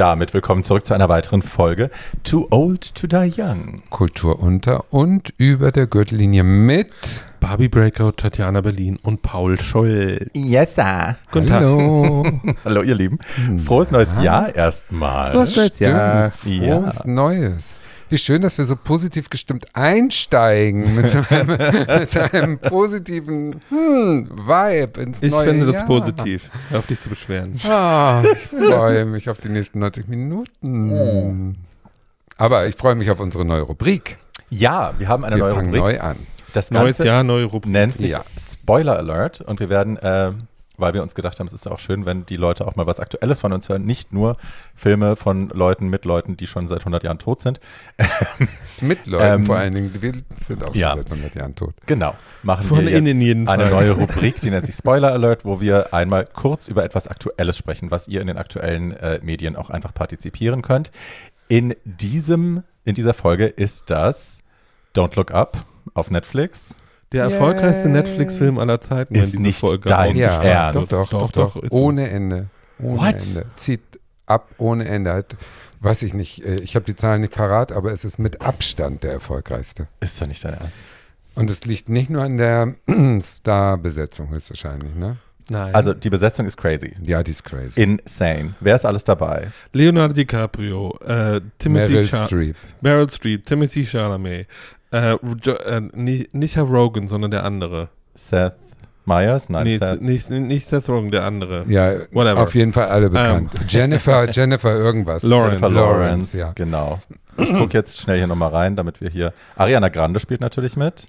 damit willkommen zurück zu einer weiteren Folge Too Old to Die Young. Kultur unter und über der Gürtellinie mit Barbie Breakout, Tatjana Berlin und Paul Scholl. Yes, sir. Guten Hallo. Hallo, ihr Lieben. Frohes neues Jahr erstmal. Frohes neues Jahr. Stimmt, Ja. Frohes Neues. Wie schön, dass wir so positiv gestimmt einsteigen mit so einem, mit so einem positiven hm, Vibe ins Ich neue finde das Jahr. positiv. Hör auf dich zu beschweren. Ah, ich freue mich auf die nächsten 90 Minuten. Aber ich freue mich auf unsere neue Rubrik. Ja, wir haben eine Wir neue fangen Rubrik. neu an. Das Neues Ganze Jahr, neue Rubrik. nennt sich Ja. Spoiler Alert und wir werden, äh, weil wir uns gedacht haben, es ist auch schön, wenn die Leute auch mal was Aktuelles von uns hören, nicht nur Filme von Leuten mit Leuten, die schon seit 100 Jahren tot sind. Mit Leuten Ähm, vor allen Dingen. Wir sind auch ja. schon seit 100 Jahren tot. Genau, machen Von wir jetzt eine Fall. neue Rubrik, die nennt sich Spoiler Alert, wo wir einmal kurz über etwas Aktuelles sprechen, was ihr in den aktuellen äh, Medien auch einfach partizipieren könnt. In diesem, in dieser Folge ist das Don't Look Up auf Netflix. Der Yay. erfolgreichste Netflix-Film aller Zeiten, Ist nicht dein rausgekommen Ja, Ja, Ernst? doch, doch, doch, doch. so. Ohne Ende. Ohne What? Ende. Zieht ab ohne Ende. Hat, weiß ich nicht, äh, ich habe die Zahlen nicht parat, aber es ist mit Abstand der erfolgreichste. Ist doch nicht dein Ernst. Und es liegt nicht nur an der Star-Besetzung höchstwahrscheinlich, ne? Nein. Also die Besetzung ist crazy. Ja, die ist crazy. Insane. Wer ist alles dabei? Leonardo DiCaprio, äh, Timothy Meryl Char Streep. Meryl Streep, Timothy Chalamet, äh, jo äh, nicht, nicht Herr Rogan, sondern der andere. Seth Meyers? Nein, Nee, Seth. nicht, nicht Seth Rogen, der andere. Ja, Whatever. auf jeden Fall alle bekannt. Jennifer, Jennifer irgendwas. Lawrence. Jennifer Lawrence. ja. Genau. Ich gucke jetzt schnell hier nochmal rein, damit wir hier. Ariana Grande spielt natürlich mit.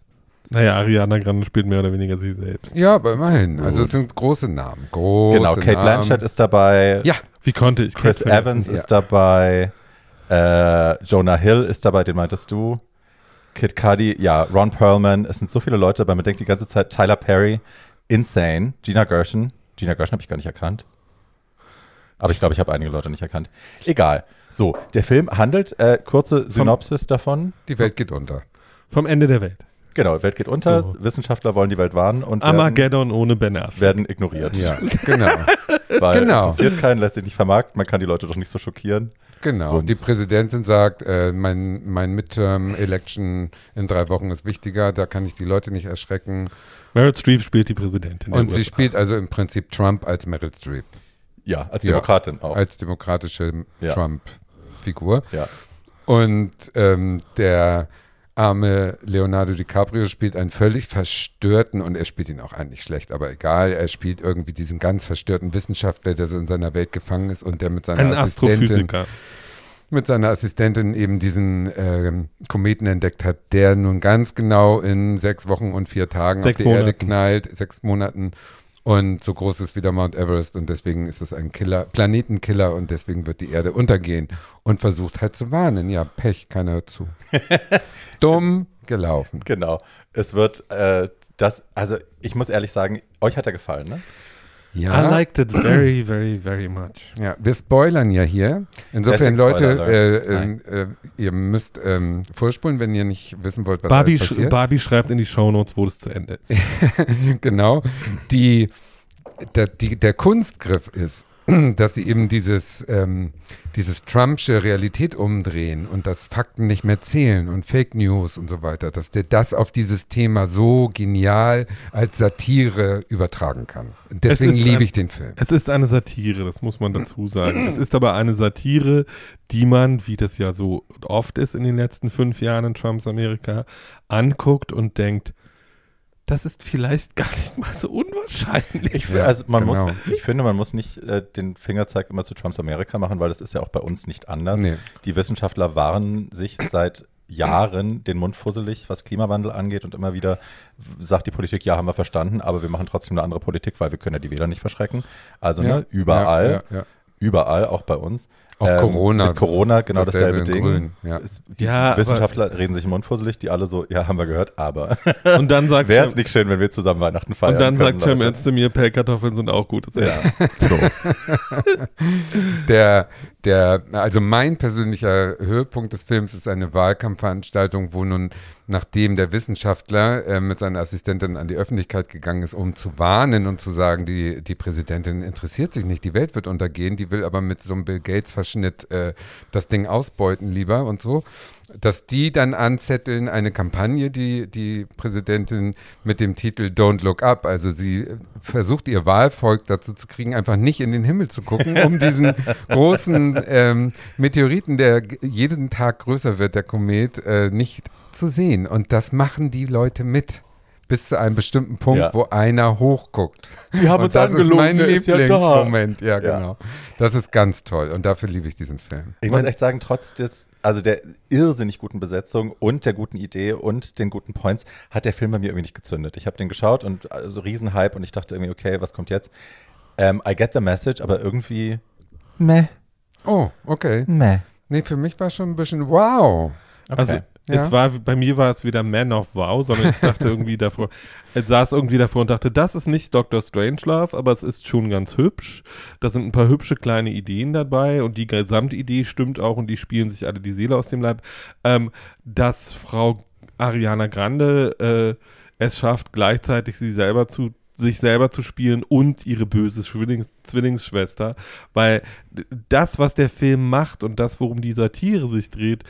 Naja, Ariana Grande spielt mehr oder weniger sie selbst. Ja, aber immerhin. Also Gut. es sind große Namen. Große genau, Kate Namen. Blanchett ist dabei. Ja, Wie konnte ich Chris? Evans Ja. ist dabei. Äh, Jonah Hill ist dabei, den meintest du. Kid Cudi, ja, Ron Perlman. Es sind so viele Leute dabei. Man denkt die ganze Zeit Tyler Perry, Insane, Gina Gershon. Gina Gershon habe ich gar nicht erkannt. Aber ich glaube, ich habe einige Leute nicht erkannt. Egal. So, der Film handelt, äh, kurze Synopsis davon. die Welt geht unter. Vom Ende der Welt. Genau, die Welt geht unter, So. Wissenschaftler wollen die Welt warnen und werden, Armageddon ohne Ben Affleck. werden ignoriert. Ja, genau. Weil Genau. interessiert keinen, lässt sich nicht vermarkten, man kann die Leute doch nicht so schockieren. Genau, Bums. die Präsidentin sagt, äh, mein, mein Midterm-Election in drei Wochen ist wichtiger, da kann ich die Leute nicht erschrecken. Meryl Streep spielt die Präsidentin. Und sie USA. spielt also im Prinzip Trump als Meryl Streep, Ja, als Ja. Demokratin auch. als demokratische Ja. Trump-Figur. ja. Und ähm, der arme Leonardo DiCaprio spielt einen völlig verstörten, und er spielt ihn auch eigentlich schlecht, aber egal, er spielt irgendwie diesen ganz verstörten Wissenschaftler, der so in seiner Welt gefangen ist und der mit seiner Ein Assistentin Astrophysiker. mit seiner Assistentin eben diesen ähm, Kometen entdeckt hat, der nun ganz genau in sechs Wochen und vier Tagen Sechs auf die Erde Monaten. knallt, sechs Monaten und so groß ist wie der Mount Everest und deswegen ist es ein Killer, Planetenkiller und deswegen wird die Erde untergehen und versucht halt zu warnen. Ja, Pech, keiner hört zu. Dumm gelaufen. Genau. Es wird äh, das, also ich muss ehrlich sagen, euch hat er gefallen, ne? Ja, I liked it very, very, very much. ja, wir spoilern ja hier. Insofern, Leute, Spoiler äh, äh, äh, ihr müsst ähm, vorspulen, wenn ihr nicht wissen wollt, was Barbie, alles sch passiert. Barbie schreibt in die Shownotes, wo das zu Ende ist. genau, die, der, die, der Kunstgriff ist, dass sie eben dieses, ähm, dieses Trumpsche Realität umdrehen und dass Fakten nicht mehr zählen und Fake News und so weiter, dass der das auf dieses Thema so genial als Satire übertragen kann. Deswegen liebe ein- ich den Film. Es ist eine Satire, das muss man dazu sagen. es ist aber eine Satire, die man, wie das ja so oft ist in den letzten fünf Jahren in Trumps Amerika, anguckt und denkt, das ist vielleicht gar nicht mal so unwahrscheinlich. Ich, also man genau. muss, ich finde, man muss nicht äh, den Fingerzeig immer zu Trumps Amerika machen, weil das ist ja auch bei uns nicht anders. Nee. Die Wissenschaftler waren sich seit Jahren den Mund fusselig, was Klimawandel angeht und immer wieder sagt die Politik, ja, haben wir verstanden, aber wir machen trotzdem eine andere Politik, weil wir können ja die Wähler nicht verschrecken. Also Ja, ne, überall, ja, ja. überall, auch bei uns. Auch Corona. Mit Corona, genau Dasselbe dasselbe in Ding. Grün, ja. Die Ja, aber- Wissenschaftler reden sich im Mund fusselig, die alle so, ja, haben wir gehört, aber Und dann sagt wäre es nicht schön, wenn wir zusammen Weihnachten feiern und dann können, sagt Cem. Ernst zu mir, Pellkartoffeln sind auch gutes Essen. Ja, so. Der, der, also mein persönlicher Höhepunkt des Films ist eine Wahlkampfveranstaltung, wo nun, nachdem der Wissenschaftler äh, mit seiner Assistentin an die Öffentlichkeit gegangen ist, um zu warnen und zu sagen, die, die Präsidentin interessiert sich nicht, die Welt wird untergehen, die will aber mit so einem Bill Gates-Verschnitt äh, das Ding ausbeuten lieber und so dass die dann anzetteln eine Kampagne, die die Präsidentin mit dem Titel Don't Look Up, also sie versucht ihr Wahlvolk dazu zu kriegen, einfach nicht in den Himmel zu gucken, um diesen großen ähm, Meteoriten, der jeden Tag größer wird, der Komet, äh, nicht zu sehen. Und das machen die Leute mit bis zu einem bestimmten Punkt, ja. wo einer hochguckt. Die haben und uns das ist mein Lieblingsmoment. Ja, ja, genau. Das ist ganz toll und dafür liebe ich diesen Film. Ich muss echt sagen, trotz des, also der irrsinnig guten Besetzung und der guten Idee und den guten Points, hat der Film bei mir irgendwie nicht gezündet. Ich habe den geschaut und so also Riesenhype und ich dachte irgendwie, okay, was kommt jetzt? Ähm, I get the message, aber irgendwie meh. Oh, okay. Meh. Nee, für mich war schon ein bisschen wow. Okay. Also ja. Es war, bei mir war es wieder Man of Wow, sondern ich dachte irgendwie davor, ich saß irgendwie davor und dachte, das ist nicht Dr. Strangelove, aber es ist schon ganz hübsch. Da sind ein paar hübsche kleine Ideen dabei und die Gesamtidee stimmt auch und die spielen sich alle die Seele aus dem Leib. Ähm, dass Frau Ariana Grande äh, es schafft, gleichzeitig sie selber zu sich selber zu spielen und ihre böse Zwillings Zwillingsschwester, weil das, was der Film macht und das, worum die Satire sich dreht,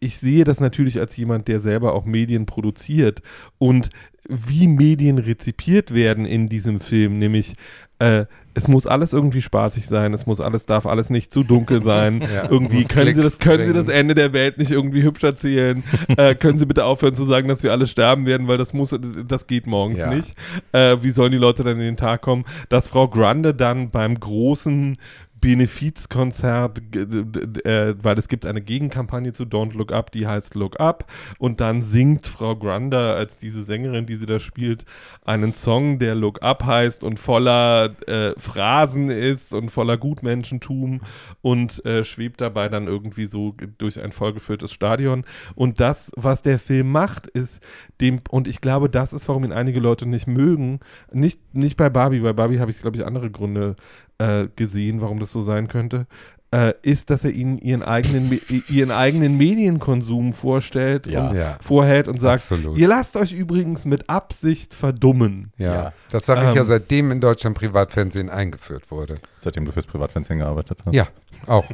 ich sehe das natürlich als jemand, der selber auch Medien produziert und wie Medien rezipiert werden in diesem Film, nämlich äh, es muss alles irgendwie spaßig sein, es muss alles, darf alles nicht zu dunkel sein. ja, irgendwie können sie das, können sie das Ende der Welt nicht irgendwie hübsch erzählen. äh, können sie bitte aufhören zu sagen, dass wir alle sterben werden, weil das muss, das geht morgens ja. nicht. Äh, wie sollen die Leute dann in den Tag kommen? Dass Frau Grande dann beim großen Benefizkonzert, äh, weil es gibt eine Gegenkampagne zu Don't Look Up, die heißt Look Up. Und dann singt Frau Granda als diese Sängerin, die sie da spielt, einen Song, der Look Up heißt und voller äh, Phrasen ist und voller Gutmenschentum und äh, schwebt dabei dann irgendwie so durch ein vollgefülltes Stadion. Und das, was der Film macht, ist dem, und ich glaube, das ist, warum ihn einige Leute nicht mögen, nicht, nicht bei Barbie, bei Barbie habe ich, glaube ich, andere Gründe äh, gesehen, warum das so sein könnte, äh, ist, dass er ihnen ihren eigenen, ihren eigenen Medienkonsum vorstellt ja. und ja. vorhält und sagt, Absolut. ihr lasst euch übrigens mit Absicht verdummen. Ja, ja. das sage ich ähm, ja, seitdem in Deutschland Privatfernsehen eingeführt wurde. Seitdem du fürs Privatfernsehen gearbeitet hast? Ja, auch.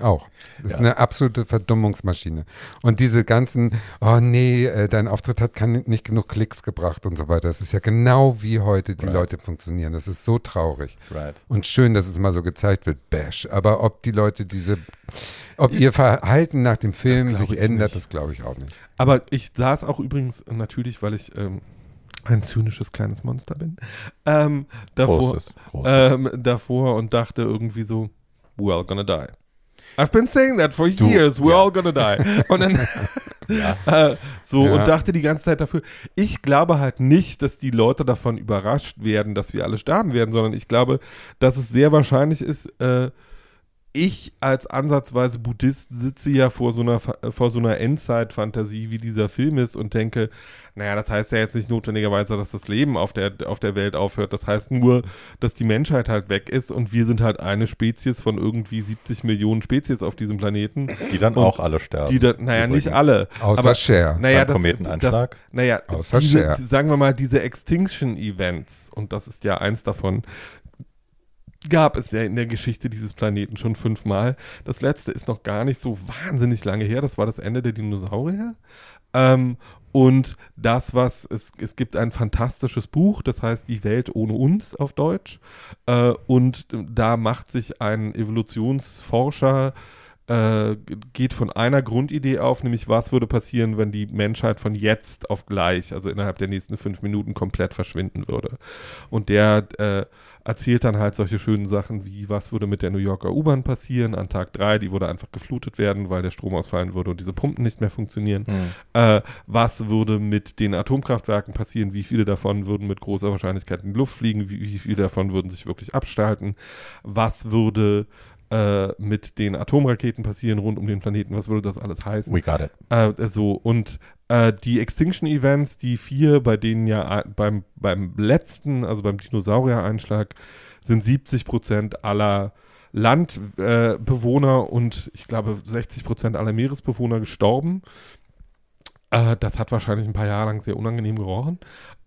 Auch. Das ja. ist eine absolute Verdummungsmaschine. Und diese ganzen, oh nee, äh, dein Auftritt hat nicht genug Klicks gebracht und so weiter. Das ist ja genau wie heute die right. Leute funktionieren. Das ist so traurig. Right. Und schön, dass es mal so gezeigt wird, bash. Aber ob die Leute diese, ob ihr Verhalten nach dem Film sich ändert, nicht. das glaube ich auch nicht. Aber ich saß auch übrigens natürlich, weil ich ähm, ein zynisches kleines Monster bin, ähm, davor, Großes. Großes. Ähm, davor und dachte irgendwie so, we're all gonna die. I've been saying that for du, years. We're ja. all gonna die. Und dann ja. äh, so ja. und dachte die ganze Zeit dafür. Ich glaube halt nicht, dass die Leute davon überrascht werden, dass wir alle sterben werden, sondern ich glaube, dass es sehr wahrscheinlich ist, äh, ich als ansatzweise Buddhist sitze ja vor so einer, vor so einer Endzeit-Fantasie, wie dieser Film ist und denke, naja, das heißt ja jetzt nicht notwendigerweise, dass das Leben auf der, auf der Welt aufhört. Das heißt nur, dass die Menschheit halt weg ist und wir sind halt eine Spezies von irgendwie 70 Millionen Spezies auf diesem Planeten. Die dann und auch alle sterben. Die dann, naja, Übrigens. nicht alle. Außer aber, Cher. Naja, das, Kometeneinschlag. Das, naja, Außer diese, Cher. sagen wir mal, diese Extinction-Events, und das ist ja eins davon, gab es ja in der Geschichte dieses Planeten schon fünfmal. Das letzte ist noch gar nicht so wahnsinnig lange her. Das war das Ende der Dinosaurier. Ähm, und das, was es, es gibt ein fantastisches Buch, das heißt Die Welt ohne uns auf Deutsch. Äh, und da macht sich ein Evolutionsforscher äh, geht von einer Grundidee auf, nämlich was würde passieren, wenn die Menschheit von jetzt auf gleich, also innerhalb der nächsten fünf Minuten komplett verschwinden würde. Und der äh, erzählt dann halt solche schönen Sachen wie, was würde mit der New Yorker U-Bahn passieren an Tag drei, die würde einfach geflutet werden, weil der Strom ausfallen würde und diese Pumpen nicht mehr funktionieren. Mhm. Äh, was würde mit den Atomkraftwerken passieren, wie viele davon würden mit großer Wahrscheinlichkeit in die Luft fliegen, wie, wie viele davon würden sich wirklich abstalten, was würde äh, mit den Atomraketen passieren rund um den Planeten, was würde das alles heißen? We got it. Äh, so, und äh, die Extinction Events, die vier, bei denen ja äh, beim, beim letzten, also beim Dinosaurier-Einschlag, sind 70 Prozent aller Landbewohner äh, und ich glaube 60 Prozent aller Meeresbewohner gestorben. Äh, das hat wahrscheinlich ein paar Jahre lang sehr unangenehm gerochen.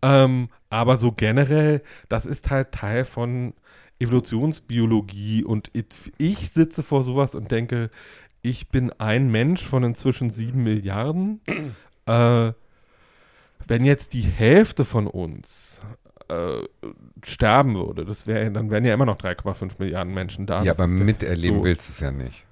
Ähm, aber so generell, das ist halt Teil von Evolutionsbiologie und ich, ich sitze vor sowas und denke, ich bin ein Mensch von inzwischen sieben Milliarden. Äh, wenn jetzt die Hälfte von uns äh, sterben würde, das wäre, dann wären ja immer noch 3,5 Milliarden Menschen da. Ja, Das aber miterleben so. willst du es ja nicht.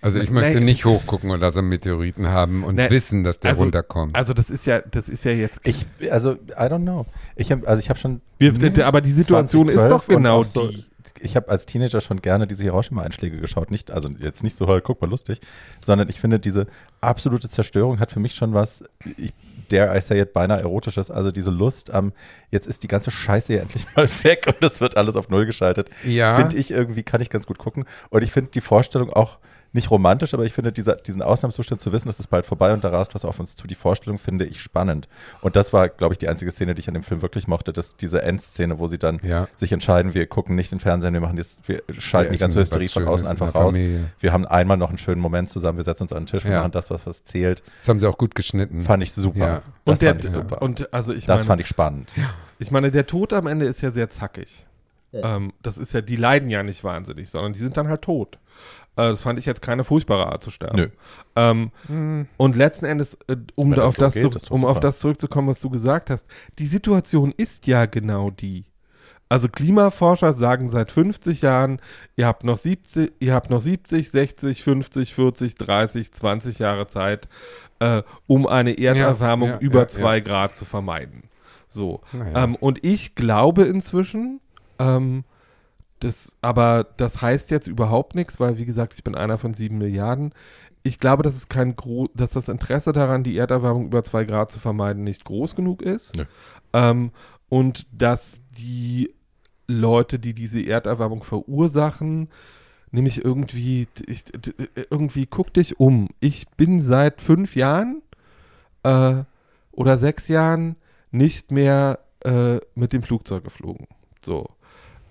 Also ich möchte Nee. nicht hochgucken und da so einen Meteoriten haben und Nee, wissen, dass der also- runterkommt. Also das ist ja, das ist ja jetzt. Ich, also, I don't know. Ich hab, also ich habe schon. Wir, aber die Situation ist 2012 doch genau so, die. Ich habe als Teenager schon gerne diese Hiroshima-Einschläge geschaut. Nicht, also jetzt nicht so, guck mal, lustig, sondern ich finde, diese absolute Zerstörung hat für mich schon was, ich, dare I say it, beinahe erotisches. Also diese Lust am, jetzt ist die ganze Scheiße hier endlich mal weg und es wird alles auf Null geschaltet. Ja. Finde ich irgendwie, kann ich ganz gut gucken. Und ich finde die Vorstellung auch nicht romantisch, aber ich finde dieser, diesen Ausnahmezustand zu wissen, es ist bald vorbei und da rast was auf uns zu, die Vorstellung finde ich spannend. Und das war, glaube ich, die einzige Szene, die ich an dem Film wirklich mochte, dass diese Endszene, wo sie dann Ja. sich entscheiden, wir gucken nicht den Fernsehen, wir machen das, wir schalten Wir die ganze Hysterie von außen in einfach raus. Familie. Wir haben einmal noch einen schönen Moment zusammen, wir setzen uns an den Tisch, wir Ja. machen das, was, was zählt. Das haben sie auch gut geschnitten. Fand ich super. Ja. Das Und, der, fand ich super. und also ich das meine, fand ich spannend. ich meine, der Tod am Ende ist ja sehr zackig. Ähm, das ist ja, die leiden ja nicht wahnsinnig, sondern die sind dann halt tot. Äh, das fand ich jetzt keine furchtbare Art zu sterben. Nö. Ähm, Hm. Und letzten Endes, äh, um, da das auf, so das geht, doch um auf das zurückzukommen, was du gesagt hast, die Situation ist ja genau die. Also Klimaforscher sagen seit 50 Jahren, ihr habt noch 70, ihr habt noch 70, 60, 50, 40, 30, 20 Jahre Zeit, äh, um eine Erderwärmung ja, über ja, 2 Grad zu vermeiden. So. Ähm, und ich glaube inzwischen, ähm, das, aber das heißt jetzt überhaupt nichts, weil wie gesagt, ich bin einer von sieben Milliarden. Ich glaube, dass es kein gro dass das Interesse daran, die Erderwärmung über zwei Grad zu vermeiden, nicht groß genug ist. Nö. Ähm, und dass die Leute, die diese Erderwärmung verursachen, nämlich irgendwie, ich, irgendwie guck dich um. Ich bin seit fünf Jahren äh, oder sechs Jahren nicht mehr äh, mit dem Flugzeug geflogen. So.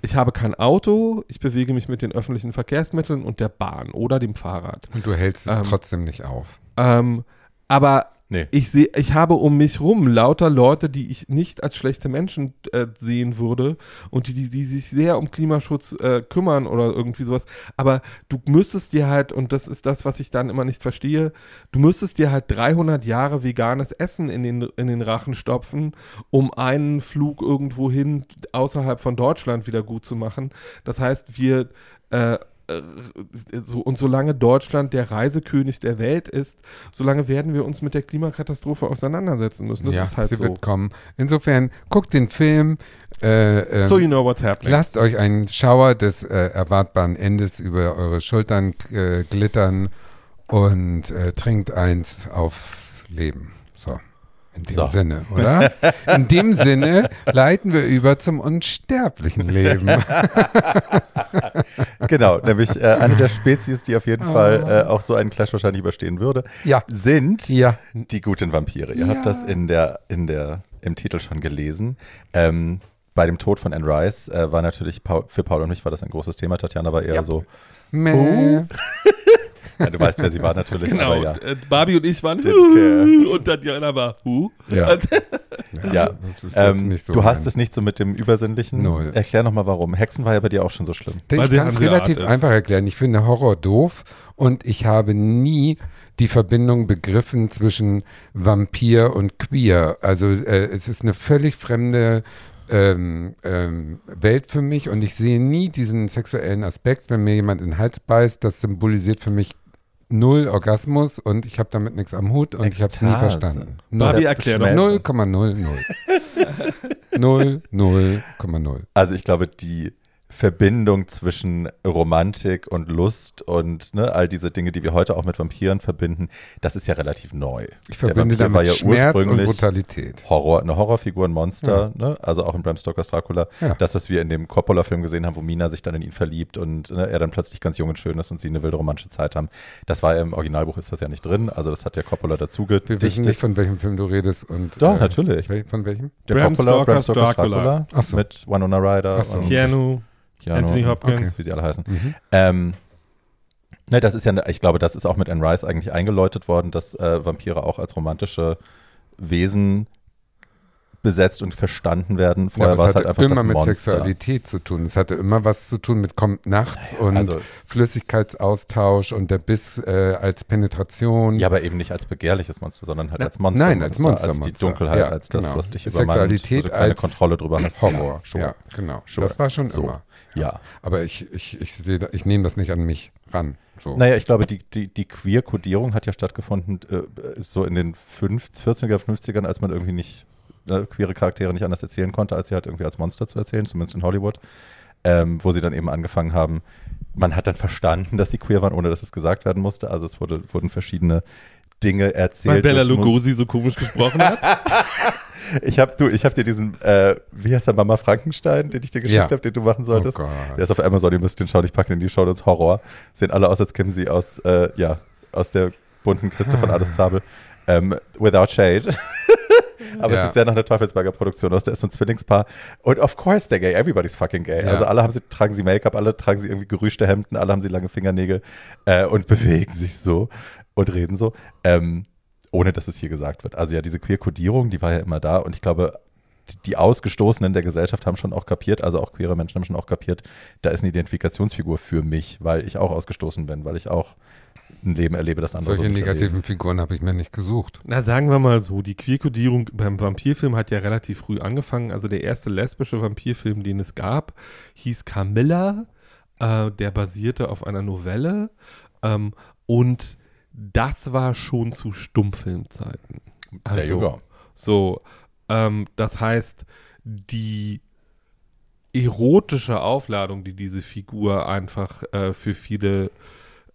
Ich habe kein Auto, ich bewege mich mit den öffentlichen Verkehrsmitteln und der Bahn oder dem Fahrrad. Und du hältst es Ähm, trotzdem nicht auf. Ähm, aber Nee. ich sehe, ich habe um mich rum lauter Leute, die ich nicht als schlechte Menschen äh, sehen würde und die, die, die sich sehr um Klimaschutz äh, kümmern oder irgendwie sowas. Aber du müsstest dir halt, und das ist das, was ich dann immer nicht verstehe, du müsstest dir halt 300 Jahre veganes Essen in den, in den Rachen stopfen, um einen Flug irgendwo hin außerhalb von Deutschland wieder gut zu machen. Das heißt, wir äh, so, und solange Deutschland der Reisekönig der Welt ist, solange werden wir uns mit der Klimakatastrophe auseinandersetzen müssen. Das ja, ist halt sie so. wird kommen. Insofern, guckt den Film. Äh, ähm, So you know what's happening. Lasst euch einen Schauer des äh, erwartbaren Endes über eure Schultern äh, glittern und äh, trinkt eins aufs Leben. So. In dem So. Sinne, oder? In dem Sinne leiten wir über zum unsterblichen Leben. Genau, nämlich äh, eine der Spezies, die auf jeden Fall äh, auch so einen Clash wahrscheinlich überstehen würde, Ja. sind Ja. die guten Vampire. Ihr Ja. habt das in der, in der, im Titel schon gelesen. Ähm, bei dem Tod von Anne Rice äh, war natürlich Paul, für Paul und mich war das ein großes Thema. Tatjana war eher so, Mäh. Ja, du weißt, wer sie war natürlich, Genau, aber ja. äh, Barbie und ich waren und Tatjana war Hu. Ja. Und- Ja, Das ist jetzt ähm, nicht so du hast es nicht so mit dem Übersinnlichen. Null. Erklär nochmal warum. Hexen war ja bei dir auch schon so schlimm. Weil Ich kann es relativ einfach erklären. Ich finde Horror doof und ich habe nie die Verbindung begriffen zwischen Vampir und Queer. Also äh, es ist eine völlig fremde ähm, ähm, Welt für mich und ich sehe nie diesen sexuellen Aspekt, wenn mir jemand in den Hals beißt. Das symbolisiert für mich null Orgasmus und ich habe damit nichts am Hut und ich habe es nie Ekstase. verstanden. Barbie, Null. erklär doch. Schmelzen. 0,00. 0, 0,0. Also ich glaube, die Verbindung zwischen Romantik und Lust und ne, all diese Dinge, die wir heute auch mit Vampiren verbinden, das ist ja relativ neu. Ich verbinde damit war ja Schmerz und ursprünglich Brutalität. Horror, eine Horrorfigur, ein Monster, ne? also auch in Bram Stokers Dracula. Ja. Das, was wir in dem Coppola-Film gesehen haben, wo Mina sich dann in ihn verliebt und ne, er dann plötzlich ganz jung und schön ist und sie eine wilde romantische Zeit haben, das war ja im Originalbuch ist das ja nicht drin, also das hat ja Coppola dazu Wir wissen gedichtet. nicht, von welchem Film du redest. Und, Doch, natürlich. wel- Von welchem? Der Bram Coppola, Bram Stokers Stokers Dracula. Dracula, Ach so. mit Winona Ryder Ach so. und Keanu, Keanu, Anthony und Hopkins. Okay. wie sie alle heißen. Mhm. Ähm, ne, das ist ja, ich glaube, das ist auch mit Anne Rice eigentlich eingeläutet worden, dass äh, Vampire auch als romantische Wesen besetzt und verstanden werden. Ja, Vorher aber war es halt hatte einfach immer das mit Monster. Sexualität zu tun. Es hatte immer was zu tun mit kommt nachts und also- Flüssigkeitsaustausch und der Biss äh, als Penetration. Ja, aber eben nicht als begehrliches Monster, sondern halt als Monster. Nein, als Monster, Als die. Dunkelheit, Ja, als das, genau. was dich Sexualität übermannt, wo du keine als Kontrolle drüber hast. Horror. Ja, sure. Ja, genau. Sure. Das war schon So. immer. Ja. Aber ich, ich, ich sehe, da- ich nehme das nicht an mich ran. So. Naja, ich glaube, die, die, die Queer-Kodierung hat ja stattgefunden, äh, so in den 50, 40er, 50ern, als man irgendwie nicht, äh, queere Charaktere nicht anders erzählen konnte, als sie halt irgendwie als Monster zu erzählen, zumindest in Hollywood, ähm, wo sie dann eben angefangen haben, man hat dann verstanden, dass sie queer waren, ohne dass es gesagt werden musste. Also es wurde, wurden verschiedene Dinge erzählt. Weil Bella Lugosi so komisch gesprochen hat. Ich habe du, ich habe dir diesen, äh, wie heißt der Mama Frankenstein, den ich dir geschickt Ja. habe, den du machen oh solltest. Gott. Der ist auf Amazon, ihr müsst den schauen, ich packe den in die Show Notes. Horror. Sehen alle aus, als kämen sie aus, äh, ja, aus der bunten Kiste von Alles Zabel. Ähm, without Shade. Aber es Ja. sieht sehr nach einer Teufelsberger Produktion aus. Der ist so ein Zwillingspaar. Und of course they're gay. Everybody's fucking gay. Ja. Also alle haben sie, tragen sie Make-up, alle tragen sie irgendwie gerüschte Hemden, alle haben sie lange Fingernägel äh, und bewegen sich so und reden so. Ähm, ohne dass es hier gesagt wird. Also ja, diese Queer-Kodierung, die war ja immer da und ich glaube, die Ausgestoßenen der Gesellschaft haben schon auch kapiert, also auch queere Menschen haben schon auch kapiert, da ist eine Identifikationsfigur für mich, weil ich auch ausgestoßen bin, weil ich auch ein Leben erlebe, das andere Solche so negativen erleben. Figuren habe ich mir nicht gesucht. Na, sagen wir mal so, die Queerkodierung beim Vampirfilm hat ja relativ früh angefangen. Also der erste lesbische Vampirfilm, den es gab, hieß Camilla. Äh, der basierte auf einer Novelle. Ähm, und das war schon zu Stummfilmzeiten. There you go. Also, so, ähm, das heißt, die erotische Aufladung, die diese Figur einfach äh, für viele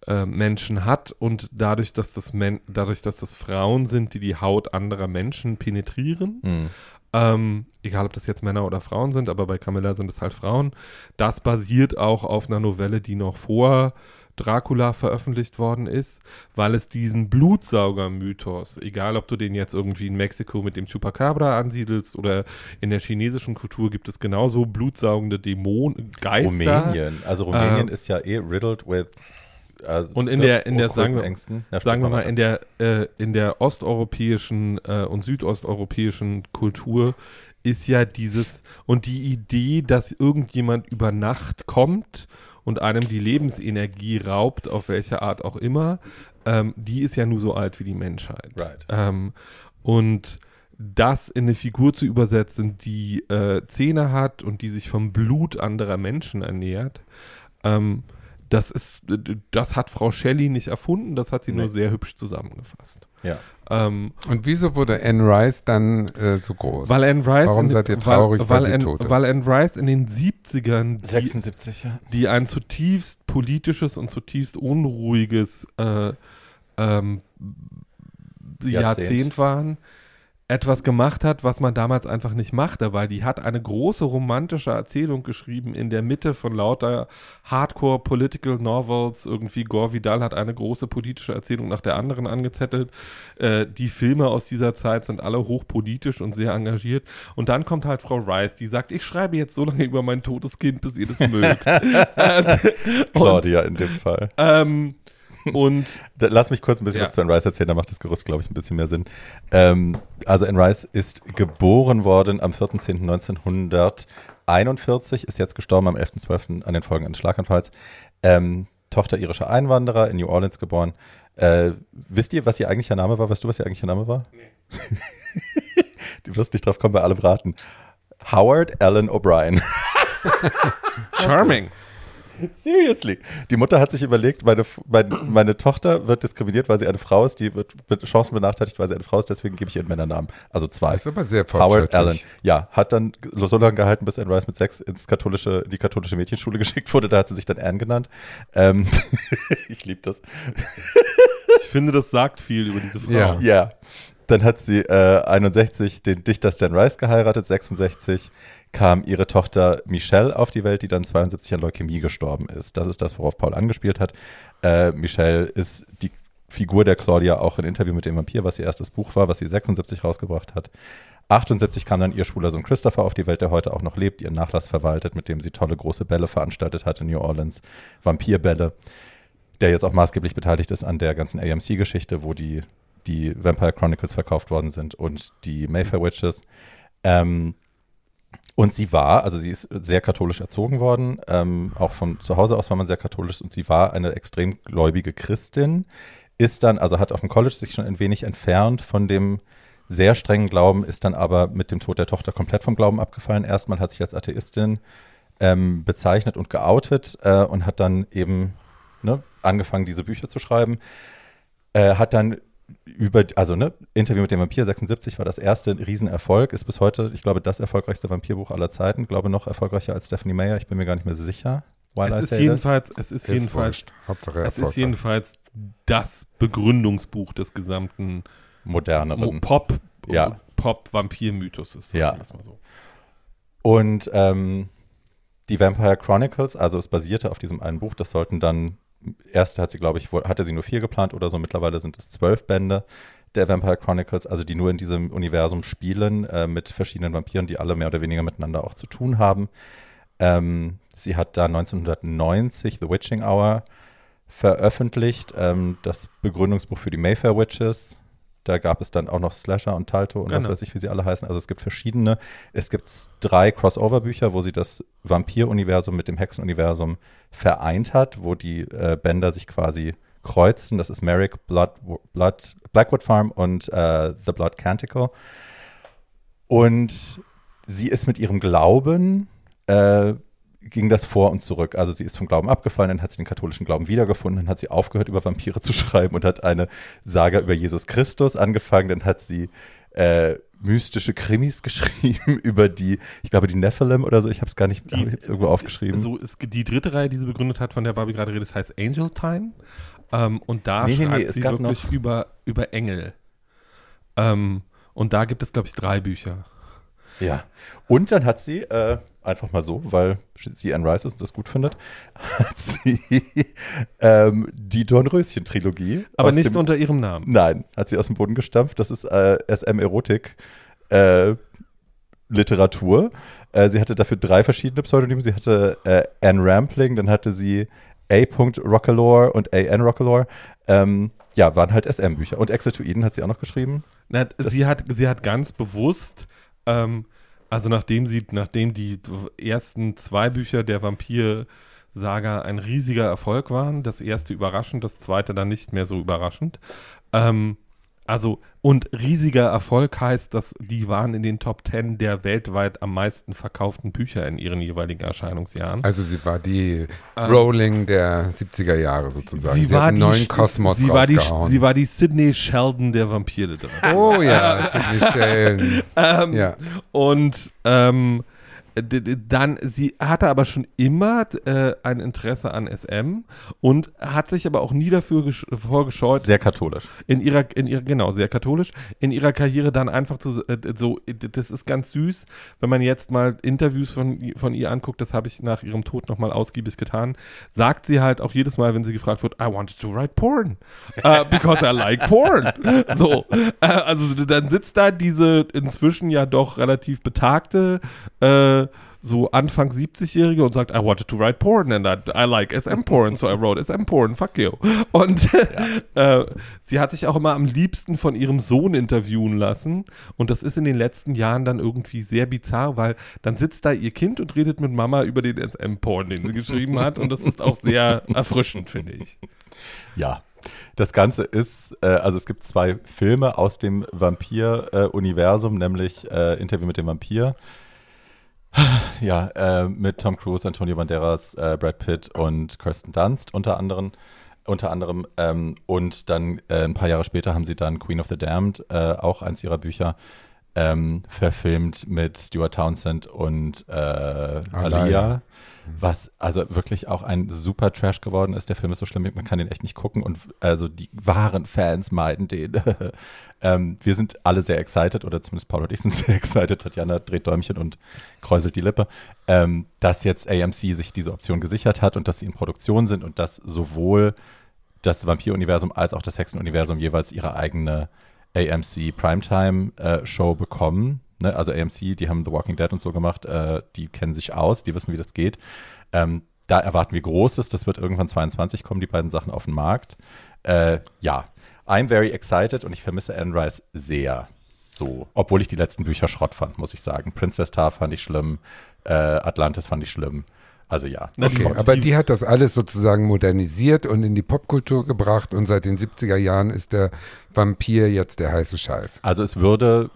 äh, Menschen hat und dadurch, dass das Men dadurch, dass das Frauen sind, die die Haut anderer Menschen penetrieren, Mhm. ähm, egal ob das jetzt Männer oder Frauen sind, aber bei Camilla sind es halt Frauen. Das basiert auch auf einer Novelle, die noch vor Dracula veröffentlicht worden ist, weil es diesen Blutsauger-Mythos, egal ob du den jetzt irgendwie in Mexiko mit dem Chupacabra ansiedelst oder in der chinesischen Kultur gibt es genauso blutsaugende Dämonen, Geister. Rumänien, also Rumänien Äh, ist ja eh riddled with also, Und in der- in der, sagen wir-. Ja, sagen wir mal, in der, äh, in der osteuropäischen äh, und südosteuropäischen Kultur ist ja dieses und die Idee, dass irgendjemand über Nacht kommt und einem die Lebensenergie raubt, auf welche Art auch immer, ähm, die ist ja nur so alt wie die Menschheit. Right. Ähm, und das in eine Figur zu übersetzen, die äh, Zähne hat und die sich vom Blut anderer Menschen ernährt, ähm, das ist, das hat Frau Shelley nicht erfunden, das hat sie nur Nee. sehr hübsch zusammengefasst. Ja. Ähm, Und wieso wurde Anne Rice dann äh, so groß? weil Anne Rice Warum in, seid ihr traurig, weil sie Anne, tot ist? Weil Anne Rice in den 70ern die, 76, ja. die ein zutiefst politisches und zutiefst unruhiges äh, ähm, Jahrzehnt. Jahrzehnt waren, etwas gemacht hat, was man damals einfach nicht machte, weil die hat eine große romantische Erzählung geschrieben in der Mitte von lauter Hardcore Political Novels. Irgendwie Gore Vidal hat eine große politische Erzählung nach der anderen angezettelt. Äh, die Filme aus dieser Zeit sind alle hochpolitisch und sehr engagiert. Und dann kommt halt Frau Rice, die sagt, ich schreibe jetzt so lange über mein totes Kind, bis ihr das mögt. Claudia in dem Fall. ähm, und Da, lass mich kurz ein bisschen Ja. was zu Anne Rice erzählen, da macht das Gerüst, glaube ich, ein bisschen mehr Sinn. Ähm, also Anne Rice ist geboren worden am 4.10.1941, ist jetzt gestorben am 11.12. an den Folgen eines Schlaganfalls. Ähm, Tochter irischer Einwanderer, in New Orleans geboren. Äh, wisst ihr, was ihr eigentlicher Name war? Weißt du, was ihr eigentlicher Name war? Nee. du wirst nicht drauf kommen bei allem raten. Howard Allen O'Brien. Charming. Seriously. Die Mutter hat sich überlegt, meine, meine, meine Tochter wird diskriminiert, weil sie eine Frau ist, die wird mit Chancen benachteiligt, weil sie eine Frau ist, deswegen gebe ich ihr einen Männernamen. Also zwei. Das ist aber sehr Howard. Allen. Ja, hat dann so lange gehalten, bis Anne Rice mit sechs ins katholische, in die katholische Mädchenschule geschickt wurde. Da hat sie sich dann Anne genannt. Ähm, ich liebe das. Ich finde, das sagt viel über diese Frau. Ja. Ja. Dann hat sie äh, 61 den Dichter Stan Rice geheiratet, 66 kam ihre Tochter Michelle auf die Welt, die dann 72 an Leukämie gestorben ist. Das ist das, worauf Paul angespielt hat. Äh, Michelle ist die Figur der Claudia auch in Interview mit dem Vampir, was ihr erstes Buch war, was sie 76 rausgebracht hat. 78 kam dann ihr schwuler Sohn Christopher auf die Welt, der heute auch noch lebt, ihren Nachlass verwaltet, mit dem sie tolle große Bälle veranstaltet hat in New Orleans, Vampirbälle, der jetzt auch maßgeblich beteiligt ist an der ganzen AMC-Geschichte, wo die, die Vampire Chronicles verkauft worden sind und die Mayfair Witches. Ähm, und sie war, also sie ist sehr katholisch erzogen worden, ähm, auch von zu Hause aus war man sehr katholisch und sie war eine extrem gläubige Christin, ist dann, also hat auf dem College sich schon ein wenig entfernt von dem sehr strengen Glauben, ist dann aber mit dem Tod der Tochter komplett vom Glauben abgefallen. Erstmal hat sich als Atheistin ähm, bezeichnet und geoutet äh, und hat dann eben ne, angefangen, diese Bücher zu schreiben. Äh, hat dann über, also ne, Interview mit dem Vampir 76 war das erste Riesenerfolg, ist bis heute, ich glaube, das erfolgreichste Vampirbuch aller Zeiten. Ich glaube noch erfolgreicher als Stephanie Meyer, ich bin mir gar nicht mehr sicher. While es ist jedenfalls, es ist, jedenfalls, es ist jedenfalls das Begründungsbuch des gesamten moderneren Pop, ja. Pop-Vampir-Mythos Ja. So. Und ähm, die Vampire Chronicles, also es basierte auf diesem einen Buch, das sollten dann, erst hat sie, glaube ich, hatte sie nur vier geplant oder so, mittlerweile sind es zwölf Bände der Vampire Chronicles, also die nur in diesem Universum spielen, äh, mit verschiedenen Vampiren, die alle mehr oder weniger miteinander auch zu tun haben. Ähm, sie hat da 1990 The Witching Hour veröffentlicht, ähm, das Begründungsbuch für die Mayfair Witches. Da gab es dann auch noch Slasher und Talto und genau. was weiß ich, wie sie alle heißen. Also es gibt verschiedene. Es gibt drei Crossover-Bücher, wo sie das Vampir-Universum mit dem Hexen-Universum vereint hat, wo die äh, Bänder sich quasi kreuzen. Das ist Merrick, Blood, Blood, Blackwood Farm und äh, The Blood Canticle. Und sie ist mit ihrem Glauben äh, ging das vor und zurück. Also sie ist vom Glauben abgefallen, dann hat sie den katholischen Glauben wiedergefunden, dann hat sie aufgehört, über Vampire zu schreiben und hat eine Saga über Jesus Christus angefangen, dann hat sie äh, mystische Krimis geschrieben über die, ich glaube, die Nephilim oder so. Ich habe es gar nicht die, irgendwo aufgeschrieben. So ist die dritte Reihe, die sie begründet hat, von der Barbie gerade redet, heißt Angel Time. Ähm, und da nee, schreibt nee, nee, sie wirklich über, über Engel. Ähm, und da gibt es, glaube ich, drei Bücher. Ja. Und dann hat sie, äh, einfach mal so, weil sie Anne Rice ist und das gut findet, hat sie ähm, die Dornröschen-Trilogie. Aber nicht dem, unter ihrem Namen. Nein, hat sie aus dem Boden gestampft. Das ist äh, SM-Erotik. Äh, Literatur. Äh, sie hatte dafür drei verschiedene Pseudonyme. Sie hatte äh, Anne Rampling, dann hatte sie A. Rockalore und A.N. Rockalore. Ähm, ja, waren halt SM-Bücher. Und Eden hat sie auch noch geschrieben. Na, sie, hat, sie hat ganz bewusst ähm, also nachdem sie, nachdem die ersten zwei Bücher der Vampir-Saga ein riesiger Erfolg waren, das erste überraschend, das zweite dann nicht mehr so überraschend, ähm, also, und riesiger Erfolg heißt, dass die waren in den Top Ten der weltweit am meisten verkauften Bücher in ihren jeweiligen Erscheinungsjahren. Also sie war die ähm, Rowling der 70er Jahre sozusagen. Sie, sie war einen neuen Kosmos sie war, die, sie war die Sydney Sheldon der Vampirliteratur. Oh ja, Sydney Sheldon. ähm, ja. Und ähm, dann, sie hatte aber schon immer äh, ein Interesse an SM und hat sich aber auch nie dafür vorgescheut. Sehr katholisch. In ihrer, in ihrer, genau, sehr katholisch. In ihrer Karriere dann einfach zu, äh, so, das ist ganz süß, wenn man jetzt mal Interviews von, von ihr anguckt, das habe ich nach ihrem Tod nochmal ausgiebig getan, sagt sie halt auch jedes Mal, wenn sie gefragt wird, I wanted to write porn. uh, because I like porn. so. Uh, also dann sitzt da diese inzwischen ja doch relativ betagte äh, so Anfang 70-Jährige und sagt, I wanted to write porn and I, I like SM porn, so I wrote SM porn, fuck you. Und ja. äh, sie hat sich auch immer am liebsten von ihrem Sohn interviewen lassen und das ist in den letzten Jahren dann irgendwie sehr bizarr, weil dann sitzt da ihr Kind und redet mit Mama über den SM porn, den sie geschrieben hat und das ist auch sehr erfrischend, finde ich. Ja, das Ganze ist, äh, also es gibt zwei Filme aus dem Vampir-Universum, äh, nämlich äh, Interview mit dem Vampir ja, äh, mit Tom Cruise, Antonio Banderas, äh, Brad Pitt und Kirsten Dunst unter anderem. Unter anderem ähm, und dann äh, ein paar Jahre später haben sie dann Queen of the Damned, äh, auch eins ihrer Bücher, ähm, verfilmt mit Stuart Townsend und äh, Alia. Was also wirklich auch ein super Trash geworden ist. Der Film ist so schlimm, man kann den echt nicht gucken und also die wahren Fans meiden den. ähm, wir sind alle sehr excited, oder zumindest Paul und ich sind sehr excited. Tatjana dreht Däumchen und kräuselt die Lippe, ähm, dass jetzt AMC sich diese Option gesichert hat und dass sie in Produktion sind und dass sowohl das Vampir-Universum als auch das Hexen-Universum jeweils ihre eigene AMC Primetime-Show äh, bekommen ne, also AMC, die haben The Walking Dead und so gemacht, äh, die kennen sich aus, die wissen, wie das geht. Ähm, da erwarten wir Großes, das wird irgendwann 22 kommen, die beiden Sachen auf den Markt. Äh, ja, I'm very excited und ich vermisse Anne Rice sehr. So, obwohl ich die letzten Bücher Schrott fand, muss ich sagen. Princess Star fand ich schlimm, äh, Atlantis fand ich schlimm. Also ja. Okay, Schrott. aber die hat das alles sozusagen modernisiert und in die Popkultur gebracht und seit den 70er Jahren ist der Vampir jetzt der heiße Scheiß. Also es würde,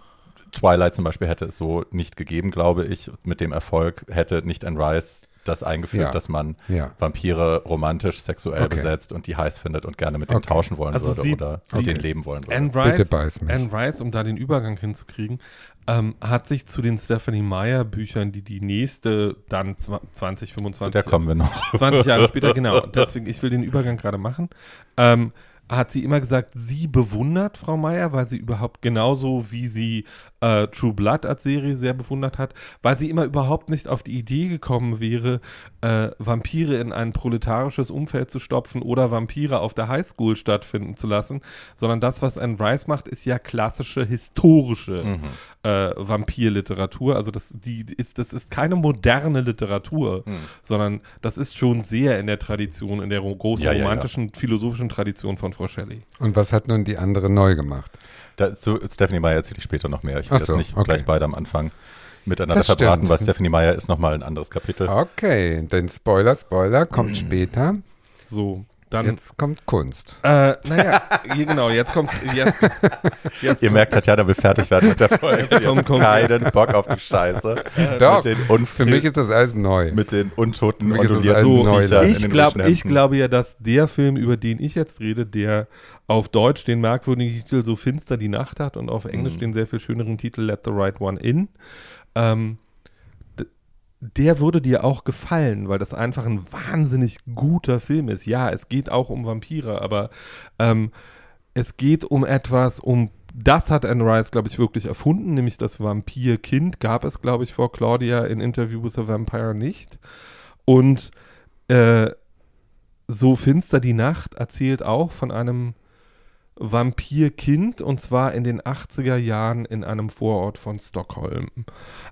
Twilight zum Beispiel hätte es so nicht gegeben, glaube ich. Mit dem Erfolg hätte nicht Anne Rice das eingeführt, Ja. dass man Ja. Vampire romantisch, sexuell Okay. besetzt und die heiß findet und gerne mit denen Okay. tauschen wollen Also würde sie- oder sie- mit denen leben wollen würde. Anne Bitte Rice. Anne Rice, um da den Übergang hinzukriegen, ähm, hat sich zu den Stephanie Meyer Büchern, die die nächste dann zwa- 2025 Zu der kommen wir noch. 20 Jahre später, genau. Deswegen, ich will den Übergang gerade machen. Ähm, hat sie immer gesagt, sie bewundert Frau Meier, weil sie überhaupt genauso wie sie äh, True Blood als Serie sehr bewundert hat, weil sie immer überhaupt nicht auf die Idee gekommen wäre, äh, Vampire in ein proletarisches Umfeld zu stopfen oder Vampire auf der Highschool stattfinden zu lassen, sondern das, was Anne Rice macht, ist ja klassische historische Mhm. äh, Vampirliteratur. Also das, die ist, das ist keine moderne Literatur, Mhm. sondern das ist schon sehr in der Tradition, in der ro- großen Ja, ja, ja. romantischen, philosophischen Tradition von Frau Shelley. Und was hat nun die andere neu gemacht? Da, zu Stephanie Meyer erzähle ich später noch mehr. Ich will jetzt so, nicht okay. gleich beide am Anfang miteinander Das verbraten, stimmt. weil Stephanie Meyer ist nochmal ein anderes Kapitel. Okay, denn Spoiler, Spoiler kommt später. So, dann. Jetzt kommt Kunst. Äh, naja, genau, jetzt kommt. Jetzt, jetzt Ihr merkt, Tatjana will fertig werden mit der Folge. Sie Komm, hat komm. keinen Bock auf die Scheiße. Doch, mit den, Für mich ist das alles neu. mit den untoten, das ondulierten so, ich, den glaub, glaube ja, dass der Film, über den ich jetzt rede, der auf Deutsch den merkwürdigen Titel So finster die Nacht hat und auf Englisch Mhm. den sehr viel schöneren Titel Let the Right One In, ähm, der würde dir auch gefallen, weil das einfach ein wahnsinnig guter Film ist. Ja, es geht auch um Vampire, aber ähm, es geht um etwas, um das hat Anne Rice, glaube ich, wirklich erfunden, nämlich das Vampirkind gab es, glaube ich, vor Claudia in Interview with a Vampire nicht. Und äh, so finster die Nacht erzählt auch von einem Vampirkind und zwar in den 80er Jahren in einem Vorort von Stockholm.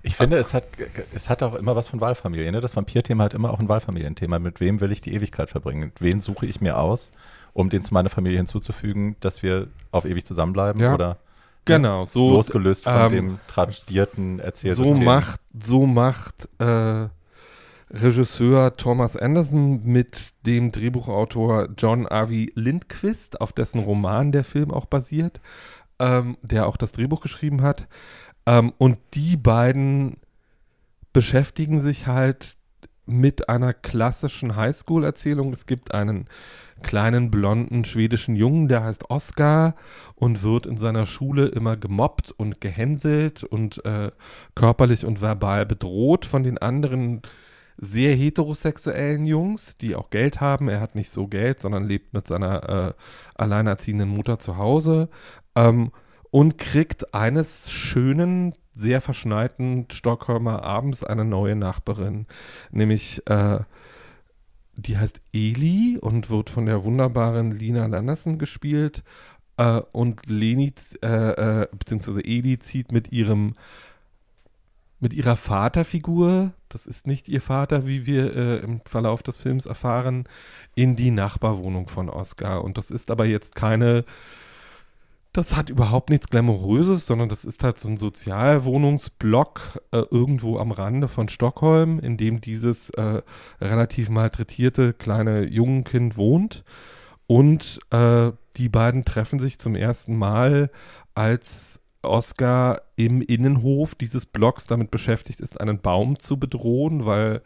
Ich finde, es hat, es hat auch immer was von Wahlfamilie. Ne? Das Vampirthema hat immer auch ein Wahlfamilienthema. Mit wem will ich die Ewigkeit verbringen? Wen suche ich mir aus, um den zu meiner Familie hinzuzufügen, dass wir auf ewig zusammenbleiben? Ja. Oder Genau, so losgelöst von ähm, dem tradierten so Erzählsystem? macht, so macht äh, Regisseur Thomas Anderson mit dem Drehbuchautor John R.V. Lindquist, auf dessen Roman der Film auch basiert, ähm, der auch das Drehbuch geschrieben hat. Ähm, und die beiden beschäftigen sich halt mit einer klassischen Highschool-Erzählung. Es gibt einen kleinen blonden schwedischen Jungen, der heißt Oscar und wird in seiner Schule immer gemobbt und gehänselt und äh, körperlich und verbal bedroht von den anderen sehr heterosexuellen Jungs, die auch Geld haben. Er hat nicht so Geld, sondern lebt mit seiner äh, alleinerziehenden Mutter zu Hause ähm, und kriegt eines schönen, sehr verschneiten Stockholmer Abends eine neue Nachbarin, nämlich äh, die heißt Eli und wird von der wunderbaren Lina Landerson gespielt. Äh, und Leni, äh, äh, beziehungsweise Eli zieht mit ihrem, mit ihrer Vaterfigur, das ist nicht ihr Vater, wie wir äh, im Verlauf des Films erfahren, in die Nachbarwohnung von Oscar. Und das ist aber jetzt keine, das hat überhaupt nichts Glamouröses, sondern das ist halt so ein Sozialwohnungsblock äh, irgendwo am Rande von Stockholm, in dem dieses äh, relativ malträtierte kleine Jungenkind wohnt. Und äh, die beiden treffen sich zum ersten Mal, als Oscar im Innenhof dieses Blocks damit beschäftigt ist, einen Baum zu bedrohen, weil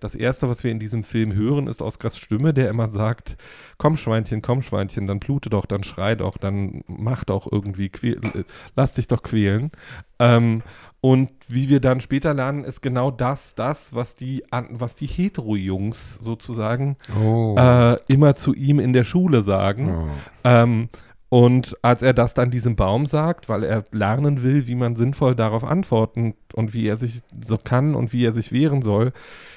das Erste, was wir in diesem Film hören, ist Oscars Stimme, der immer sagt, komm Schweinchen, komm Schweinchen, dann blute doch, dann schrei doch, dann mach doch irgendwie, quäl, äh, lass dich doch quälen. Ähm, und wie wir dann später lernen, ist genau das, das, was die, was die Hetero-Jungs sozusagen Oh. äh, immer zu ihm in der Schule sagen. oh. Ähm, und als er das dann diesem Baum sagt, weil er lernen will, wie man sinnvoll darauf antworten und wie er sich so kann und wie er sich wehren soll,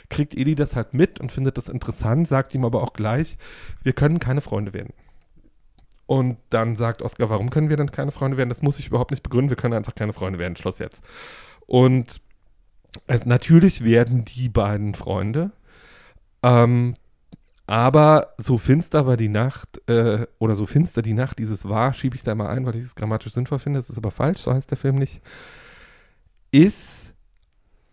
kriegt Eli das halt mit und findet das interessant, sagt ihm aber auch gleich, wir können keine Freunde werden. Und dann sagt Oscar, warum können wir denn keine Freunde werden? Das muss ich überhaupt nicht begründen. Wir können einfach keine Freunde werden. Schluss jetzt. Und es, natürlich werden die beiden Freunde. Ähm, aber so finster war die Nacht, äh, oder so finster die Nacht dieses war, schiebe ich da mal ein, weil ich es grammatisch sinnvoll finde, das ist aber falsch, so heißt der Film nicht, ist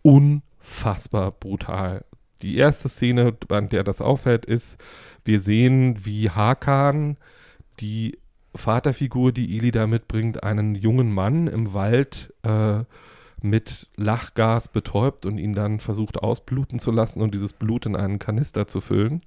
unfassbar brutal. Die erste Szene, an der das auffällt, ist, wir sehen, wie Hakan, die Vaterfigur, die Eli da mitbringt, einen jungen Mann im Wald äh, mit Lachgas betäubt und ihn dann versucht ausbluten zu lassen und dieses Blut in einen Kanister zu füllen.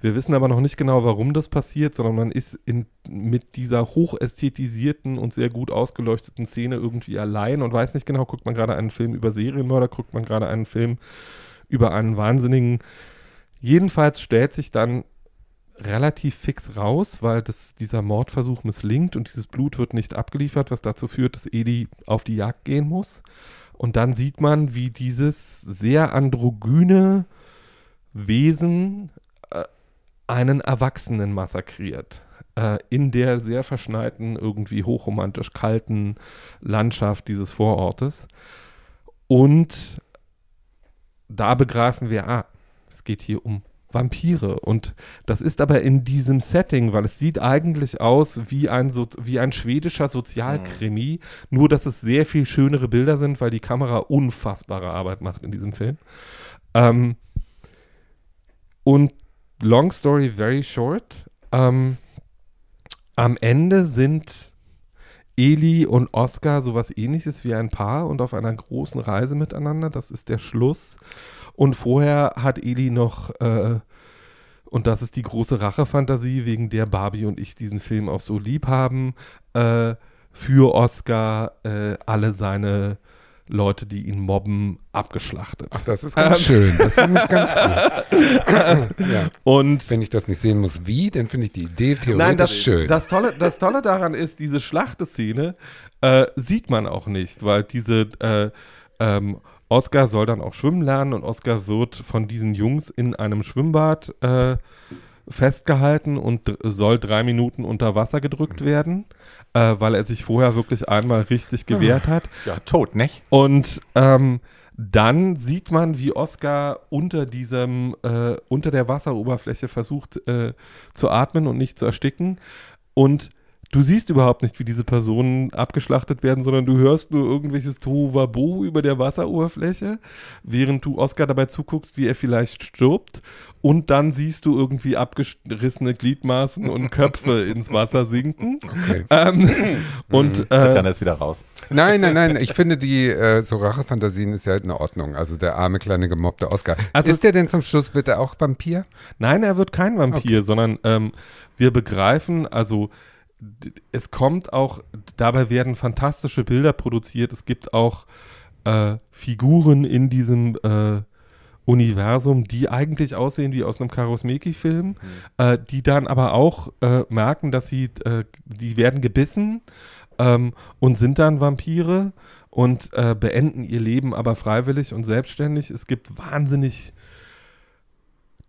Wir wissen aber noch nicht genau, warum das passiert, sondern man ist in, mit dieser hochästhetisierten und sehr gut ausgeleuchteten Szene irgendwie allein und weiß nicht genau, guckt man gerade einen Film über Serienmörder, guckt man gerade einen Film über einen Wahnsinnigen. Jedenfalls stellt sich dann relativ fix raus, weil das, dieser Mordversuch misslingt und dieses Blut wird nicht abgeliefert, was dazu führt, dass Edi auf die Jagd gehen muss. Und dann sieht man, wie dieses sehr androgyne Wesen einen Erwachsenen massakriert. Äh, in der sehr verschneiten, irgendwie hochromantisch kalten Landschaft dieses Vorortes. Und da begreifen wir, ah, es geht hier um Vampire. Und das ist aber in diesem Setting, weil es sieht eigentlich aus wie ein, so wie ein schwedischer Sozialkrimi, mhm. nur dass es sehr viel schönere Bilder sind, weil die Kamera unfassbare Arbeit macht in diesem Film. Ähm, und long story very short, ähm, am Ende sind Eli und Oscar sowas ähnliches wie ein Paar und auf einer großen Reise miteinander. Das ist der Schluss. Und vorher hat Eli noch, äh, und das ist die große Rachefantasie, wegen der Barbie und ich diesen Film auch so lieb haben, äh, für Oscar äh, alle seine Leute, die ihn mobben, abgeschlachtet. Ach, das ist ganz schön. Das finde ich ganz gut. ja. Und wenn ich das nicht sehen muss, wie, dann finde ich die Idee theoretisch nein, das, schön. Das Tolle, das Tolle daran ist, diese Schlachteszene äh, sieht man auch nicht, weil diese äh, ähm, Oscar soll dann auch schwimmen lernen und Oscar wird von diesen Jungs in einem Schwimmbad äh, festgehalten und soll drei Minuten unter Wasser gedrückt werden, äh, weil er sich vorher wirklich einmal richtig gewehrt hat. Ja, tot, nicht? Und ähm, dann sieht man, wie Oscar unter diesem, äh, unter der Wasseroberfläche versucht äh, zu atmen und nicht zu ersticken. Und du siehst überhaupt nicht, wie diese Personen abgeschlachtet werden, sondern du hörst nur irgendwelches Tohuwabohu über der Wasseroberfläche, während du Oscar dabei zuguckst, wie er vielleicht stirbt. Und dann siehst du irgendwie abgerissene Gliedmaßen und Köpfe ins Wasser sinken. Okay. Ähm, und äh, Tatjana ist wieder raus. Nein, nein, nein. Ich finde, die äh, so Rachefantasien ist ja halt in Ordnung. Also der arme, kleine, gemobbte Oscar. Also ist der denn zum Schluss, wird er auch Vampir? Nein, er wird kein Vampir, okay. sondern ähm, wir begreifen, also es kommt auch, dabei werden fantastische Bilder produziert. Es gibt auch äh, Figuren in diesem äh, Universum, die eigentlich aussehen wie aus einem Karosmeki-Film, mhm. äh, die dann aber auch äh, merken, dass sie, äh, die werden gebissen ähm, und sind dann Vampire und äh, beenden ihr Leben aber freiwillig und selbstständig. Es gibt wahnsinnig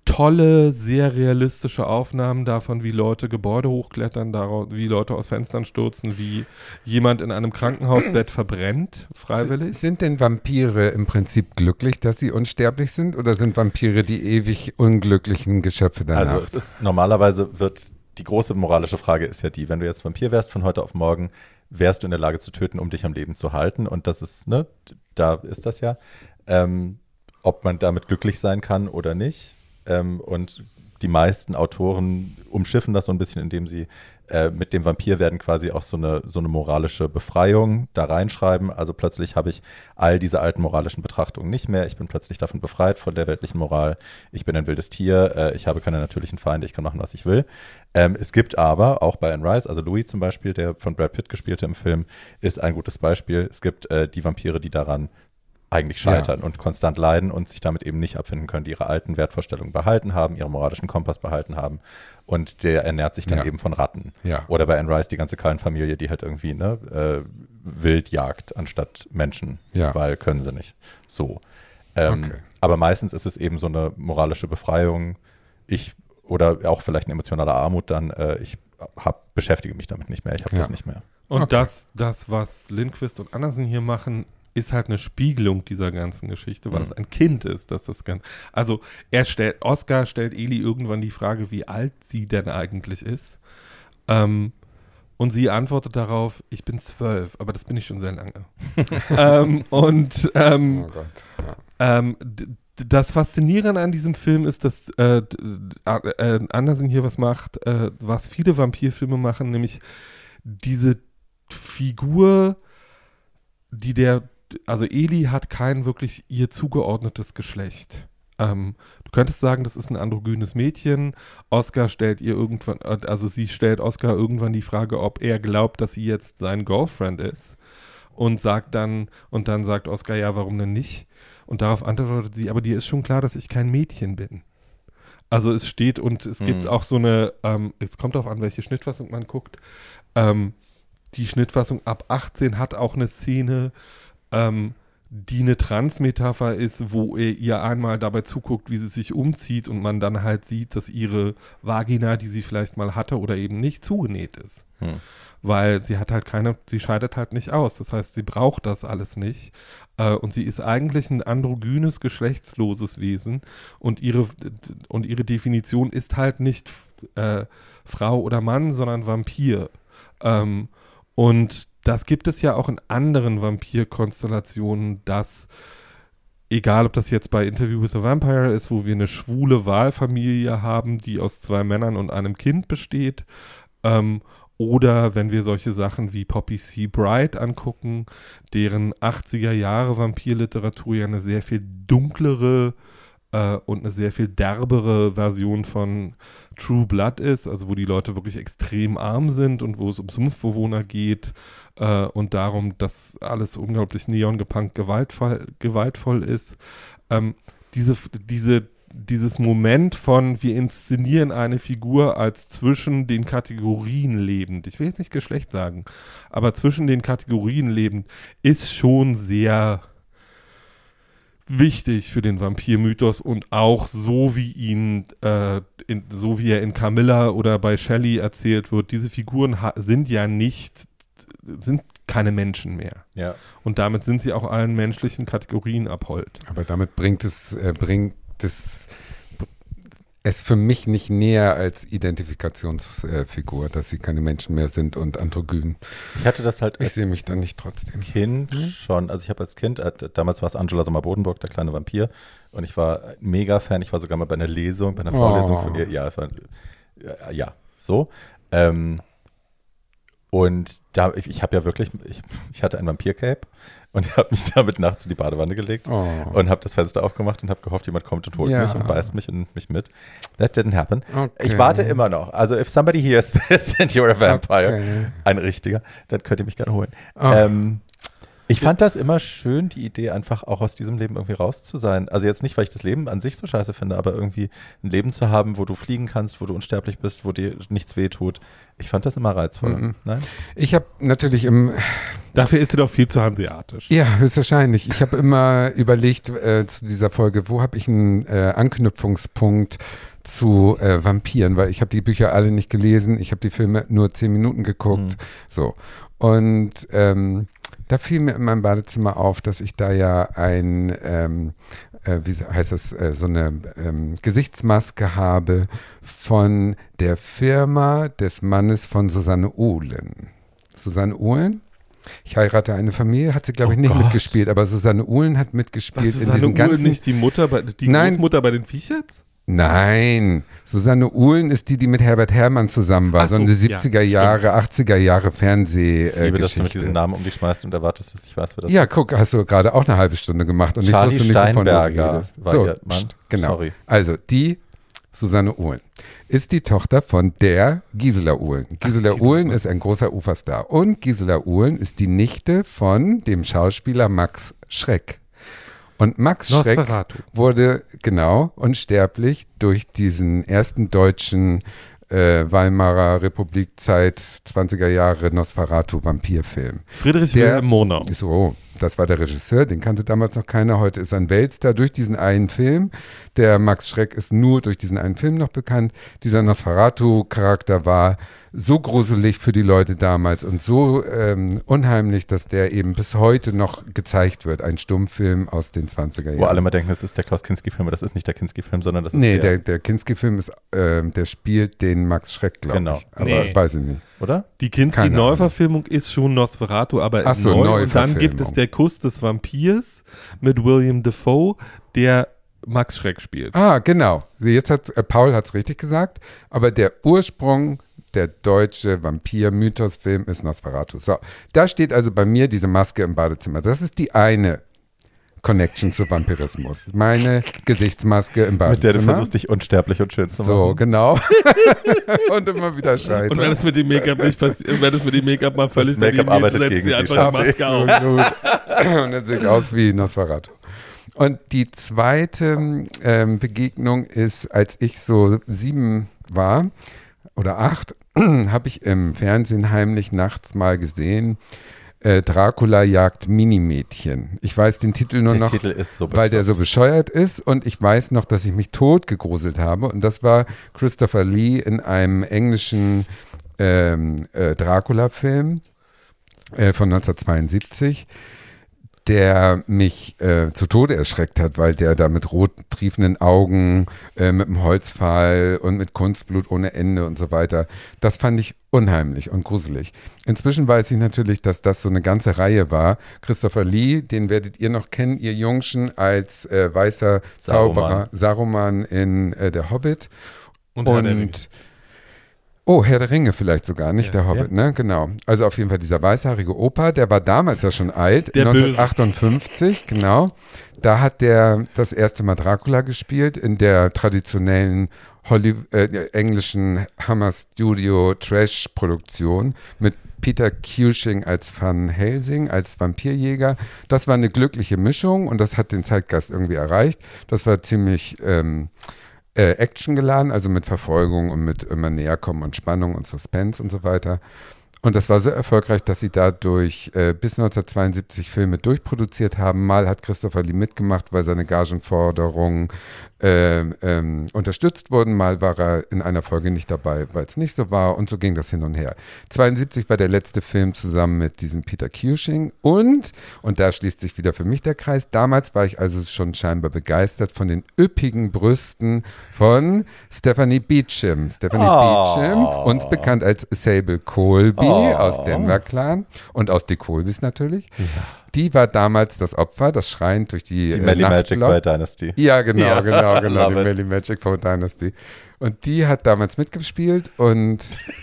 tolle, sehr realistische Aufnahmen davon, wie Leute Gebäude hochklettern, wie Leute aus Fenstern stürzen, wie jemand in einem Krankenhausbett verbrennt, freiwillig. Sind denn Vampire im Prinzip glücklich, dass sie unsterblich sind oder sind Vampire die ewig unglücklichen Geschöpfe danach? Also es ist normalerweise wird die große moralische Frage ist ja die, wenn du jetzt Vampir wärst von heute auf morgen, wärst du in der Lage zu töten, um dich am Leben zu halten und das ist, ne, da ist das ja. Ähm, ob man damit glücklich sein kann oder nicht, ähm, und die meisten Autoren umschiffen das so ein bisschen, indem sie äh, mit dem Vampir werden quasi auch so eine, so eine moralische Befreiung da reinschreiben. Also plötzlich habe ich all diese alten moralischen Betrachtungen nicht mehr. Ich bin plötzlich davon befreit von der weltlichen Moral. Ich bin ein wildes Tier. Äh, ich habe keine natürlichen Feinde. Ich kann machen, was ich will. Ähm, es gibt aber auch bei Anne Rice, also Louis zum Beispiel, der von Brad Pitt gespielte im Film, ist ein gutes Beispiel. Es gibt äh, die Vampire, die daran eigentlich scheitern ja. und konstant leiden und sich damit eben nicht abfinden können, die ihre alten Wertvorstellungen behalten haben, ihren moralischen Kompass behalten haben. Und der ernährt sich dann ja. eben von Ratten. Ja. Oder bei Anne Rice die ganze Kallenfamilie, die halt irgendwie ne, äh, wild jagt anstatt Menschen, weil können sie nicht. So. Ähm, okay. Aber meistens ist es eben so eine moralische Befreiung. Ich oder auch vielleicht eine emotionale Armut dann. Äh, ich hab, beschäftige mich damit nicht mehr. Ich habe Ja. das nicht mehr. Und Okay. das, das, was Lindquist und Andersen hier machen, ist halt eine Spiegelung dieser ganzen Geschichte, weil Mhm. es ein Kind ist, dass das ganz. Also er stellt, Oscar stellt Eli irgendwann die Frage, wie alt sie denn eigentlich ist. Ähm, und sie antwortet darauf, ich bin zwölf, aber das bin ich schon sehr lange. ähm, und ähm, Oh Gott. Ja. ähm, das Faszinierende an diesem Film ist, dass äh, äh, Andersen hier was macht, äh, was viele Vampirfilme machen, nämlich diese Figur, die der, also Eli hat kein wirklich ihr zugeordnetes Geschlecht. Ähm, du könntest sagen, das ist ein androgynes Mädchen. Oscar stellt ihr irgendwann, also sie stellt Oscar irgendwann die Frage, ob er glaubt, dass sie jetzt sein Girlfriend ist. Und sagt dann, und dann sagt Oscar, ja, warum denn nicht? Und darauf antwortet sie, aber dir ist schon klar, dass ich kein Mädchen bin. Also es steht und es gibt Mhm. auch so eine, ähm, es kommt darauf an, welche Schnittfassung man guckt. Ähm, die Schnittfassung ab 18 hat auch eine Szene, ähm, die eine Transmetapher ist, wo er ihr einmal dabei zuguckt, wie sie sich umzieht und man dann halt sieht, dass ihre Vagina, die sie vielleicht mal hatte oder eben nicht, zugenäht ist. Hm. Weil sie hat halt keine, sie scheidet halt nicht aus. Das heißt, sie braucht das alles nicht. Äh, und sie ist eigentlich ein androgynes, geschlechtsloses Wesen. Und ihre, und ihre Definition ist halt nicht äh, Frau oder Mann, sondern Vampir. Ähm, und das gibt es ja auch in anderen Vampirkonstellationen, dass, egal ob das jetzt bei Interview with a Vampire ist, wo wir eine schwule Wahlfamilie haben, die aus zwei Männern und einem Kind besteht, ähm, oder wenn wir solche Sachen wie Poppy C. Bright angucken, deren 80er Jahre Vampirliteratur ja eine sehr viel dunklere äh, und eine sehr viel derbere Version von True Blood ist, also wo die Leute wirklich extrem arm sind und wo es um Sumpfbewohner geht äh, und darum, dass alles unglaublich neongepunkt gewaltvoll, gewaltvoll ist. Ähm, diese, diese, dieses Moment von, wir inszenieren eine Figur als zwischen den Kategorien lebend, ich will jetzt nicht Geschlecht sagen, aber zwischen den Kategorien lebend, ist schon sehr wichtig für den Vampirmythos und auch so wie ihn, äh, in, so wie er in Camilla oder bei Shelley erzählt wird, diese Figuren sind ja nicht, sind keine Menschen mehr. Ja. Und damit sind sie auch allen menschlichen Kategorien abhold. Aber damit bringt es, äh, bringt es es für mich nicht näher als Identifikationsfigur, dass sie keine Menschen mehr sind und androgyn. Ich hatte das halt Ich als sehe mich dann nicht trotzdem. Kind schon. Also ich habe als Kind, äh, damals war es Angela Sommer-Bodenburg, der kleine Vampir. Und ich war mega Fan. Ich war sogar mal bei einer Lesung, bei einer Vorlesung Oh. von ihr. Ja, war, ja, ja so. Ähm, und da, ich, ich habe ja wirklich, ich, ich hatte ein Vampir-Cape und habe mich damit nachts in die Badewanne gelegt Oh. und habe das Fenster aufgemacht und habe gehofft, jemand kommt und holt Ja. mich und beißt mich und mich mit. That didn't happen. Okay. Ich warte immer noch. Also if somebody hears this and you're a vampire, Okay. ein richtiger, dann könnt ihr mich gerne holen. Oh. Ähm, ich fand das immer schön, die Idee, einfach auch aus diesem Leben irgendwie raus zu sein. Also jetzt nicht, weil ich das Leben an sich so scheiße finde, aber irgendwie ein Leben zu haben, wo du fliegen kannst, wo du unsterblich bist, wo dir nichts wehtut. Ich fand das immer reizvoll. Mhm. Nein? Ich habe natürlich im, Dafür ist sie doch viel zu hanseatisch. ja, höchstwahrscheinlich. Ich habe immer überlegt äh, zu dieser Folge, wo habe ich einen äh, Anknüpfungspunkt zu äh, Vampiren, weil ich habe die Bücher alle nicht gelesen, ich habe die Filme nur zehn Minuten geguckt, Mhm. so. Und ähm, da fiel mir in meinem Badezimmer auf, dass ich da ja ein, ähm, äh, wie heißt das, äh, so eine ähm, Gesichtsmaske habe von der Firma des Mannes von Susanne Ohlen. Susanne Ohlen? Ich heirate eine Familie, hat sie, glaube ich, Oh nicht Gott. mitgespielt, aber Susanne Ohlen hat mitgespielt Was, in Susanne diesen Uhl ganzen. nicht die Mutter, bei, die Nein. Großmutter bei den Viecherts? Nein, Susanne Uhlen ist die, die mit Herbert Herrmann zusammen war. Ach so, so, eine ja, 70er Jahre, 80er Jahre Fernseh. Ich liebe, dass du mit diesen Namen um dich schmeißt und erwartest, dass ich weiß, wer das Ja, ist. guck, hast du gerade auch eine halbe Stunde gemacht und Charlie ich wusste nicht, wovon du redest. so, ihr Mann. genau. Sorry. Also, die Susanne Uhlen ist die Tochter von der Gisela Uhlen. Gisela Gisela Uhlen Uhlen. ist ein großer Uferstar. Und Gisela Uhlen ist die Nichte von dem Schauspieler Max Schreck. Und Max Schreck Nosferatu. wurde genau unsterblich durch diesen ersten deutschen äh, Weimarer Republikzeit 20er Jahre Nosferatu-Vampirfilm. Friedrich Der- Wilhelm Murnau. So, das war der Regisseur, den kannte damals noch keiner. Heute ist er ein Weltstar durch diesen einen Film. Der Max Schreck ist nur durch diesen einen Film noch bekannt. Dieser Nosferatu-Charakter war so gruselig für die Leute damals und so ähm, unheimlich, dass der eben bis heute noch gezeigt wird. Ein Stummfilm aus den 20er Jahren. Wo alle mal denken, das ist der Klaus Kinski-Film, aber das ist nicht der Kinski-Film, sondern das ist Nee, der, der, der Kinski-Film ist, ähm, der spielt den Max Schreck, glaube Genau. ich. Aber Nee. weiß ich nicht. oder? Die Kinski-Neuverfilmung ist schon Nosferatu, aber Ach so, neu. Und dann gibt es der Kuss des Vampirs mit William Defoe, der Max Schreck spielt. Ah, genau. Jetzt hat äh, Paul hat es richtig gesagt, aber der Ursprung der deutsche Vampir-Mythos-Film ist Nosferatu. So, da steht also bei mir diese Maske im Badezimmer. Das ist die eine Connection zu Vampirismus. Meine Gesichtsmaske im Badezimmer. Mit der du versuchst, dich unsterblich und schön zu machen. so, genau. und immer wieder scheitern. Und wenn es mit dem Make-up nicht passiert, wenn es mit dem Make-up mal völlig Make-up geht, arbeitet setzt gegen sie sie, einfach. Maske auf. Und dann sehe ich aus wie Nosferatu. Und die zweite ähm, Begegnung ist, als ich so sieben war oder acht, habe ich im Fernsehen heimlich nachts mal gesehen, äh, Dracula jagt Minimädchen. Ich weiß den Titel nur Der noch, Titel so weil der so bescheuert ist. Und ich weiß noch, dass ich mich tot gegruselt habe. Und das war Christopher Lee in einem englischen ähm, äh, Dracula-Film äh, von 1972, der mich äh, zu Tode erschreckt hat, weil der da mit rot triefenden Augen, äh, mit einem Holzpfahl und mit Kunstblut ohne Ende und so weiter, das fand ich unheimlich und gruselig. Inzwischen weiß ich natürlich, dass das so eine ganze Reihe war. Christopher Lee, den werdet ihr noch kennen, ihr Jungschen, als äh, weißer Zauberer Saruman in äh, Der Hobbit. Und. Und Oh, Herr der Ringe vielleicht sogar, nicht Ja. der Hobbit, ne? Genau. Also auf jeden Fall dieser weißhaarige Opa, der war damals ja schon alt, Der 1958, genau. Da hat der das erste Mal Dracula gespielt in der traditionellen Holly äh, englischen Hammer Studio Trash Produktion mit Peter Cushing als Van Helsing, als Vampirjäger. Das war eine glückliche Mischung und das hat den Zeitgeist irgendwie erreicht. Das war ziemlich ähm, äh, Action geladen, also mit Verfolgung und mit immer näher kommen und Spannung und Suspense und so weiter. Und das war so erfolgreich, dass sie dadurch äh, bis 1972 Filme durchproduziert haben. Mal hat Christopher Lee mitgemacht, weil seine Gagenforderungen ähm, ähm, unterstützt wurden. Mal war er in einer Folge nicht dabei, weil es nicht so war. Und so ging das hin und her. 72 war der letzte Film zusammen mit diesem Peter Cushing. Und, und da schließt sich wieder für mich der Kreis, damals war ich also schon scheinbar begeistert von den üppigen Brüsten von Stephanie Beecham. Stephanie Oh. Beecham, uns bekannt als Sable Colby Oh. Aus Denver Clan und aus die Colbys natürlich. Die war damals das Opfer, das schreiend durch die, Die äh, Melly Magic bei Dynasty. Ja, genau, Ja, genau, genau. Die. Melly Magic von Dynasty. Und die hat damals mitgespielt und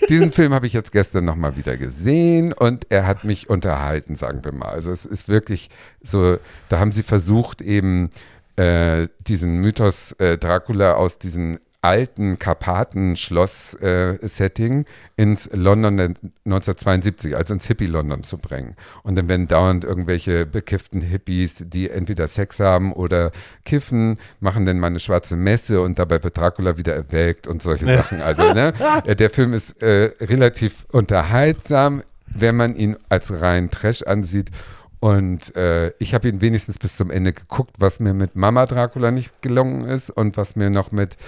diesen Film habe ich jetzt gestern nochmal wieder gesehen und er hat mich unterhalten, sagen wir mal. Also es ist wirklich so, da haben sie versucht eben äh, diesen Mythos äh, Dracula aus diesen alten Karpaten-Schloss-Setting ins London der 1972, also ins Hippie-London zu bringen. Und dann werden dauernd irgendwelche bekifften Hippies, die entweder Sex haben oder kiffen, machen dann mal eine schwarze Messe und dabei wird Dracula wieder erwägt und solche Sachen. Also ne, äh, der Film ist äh, relativ unterhaltsam, wenn man ihn als rein Trash ansieht. Und äh, ich habe ihn wenigstens bis zum Ende geguckt, was mir mit Mama Dracula nicht gelungen ist und was mir noch mit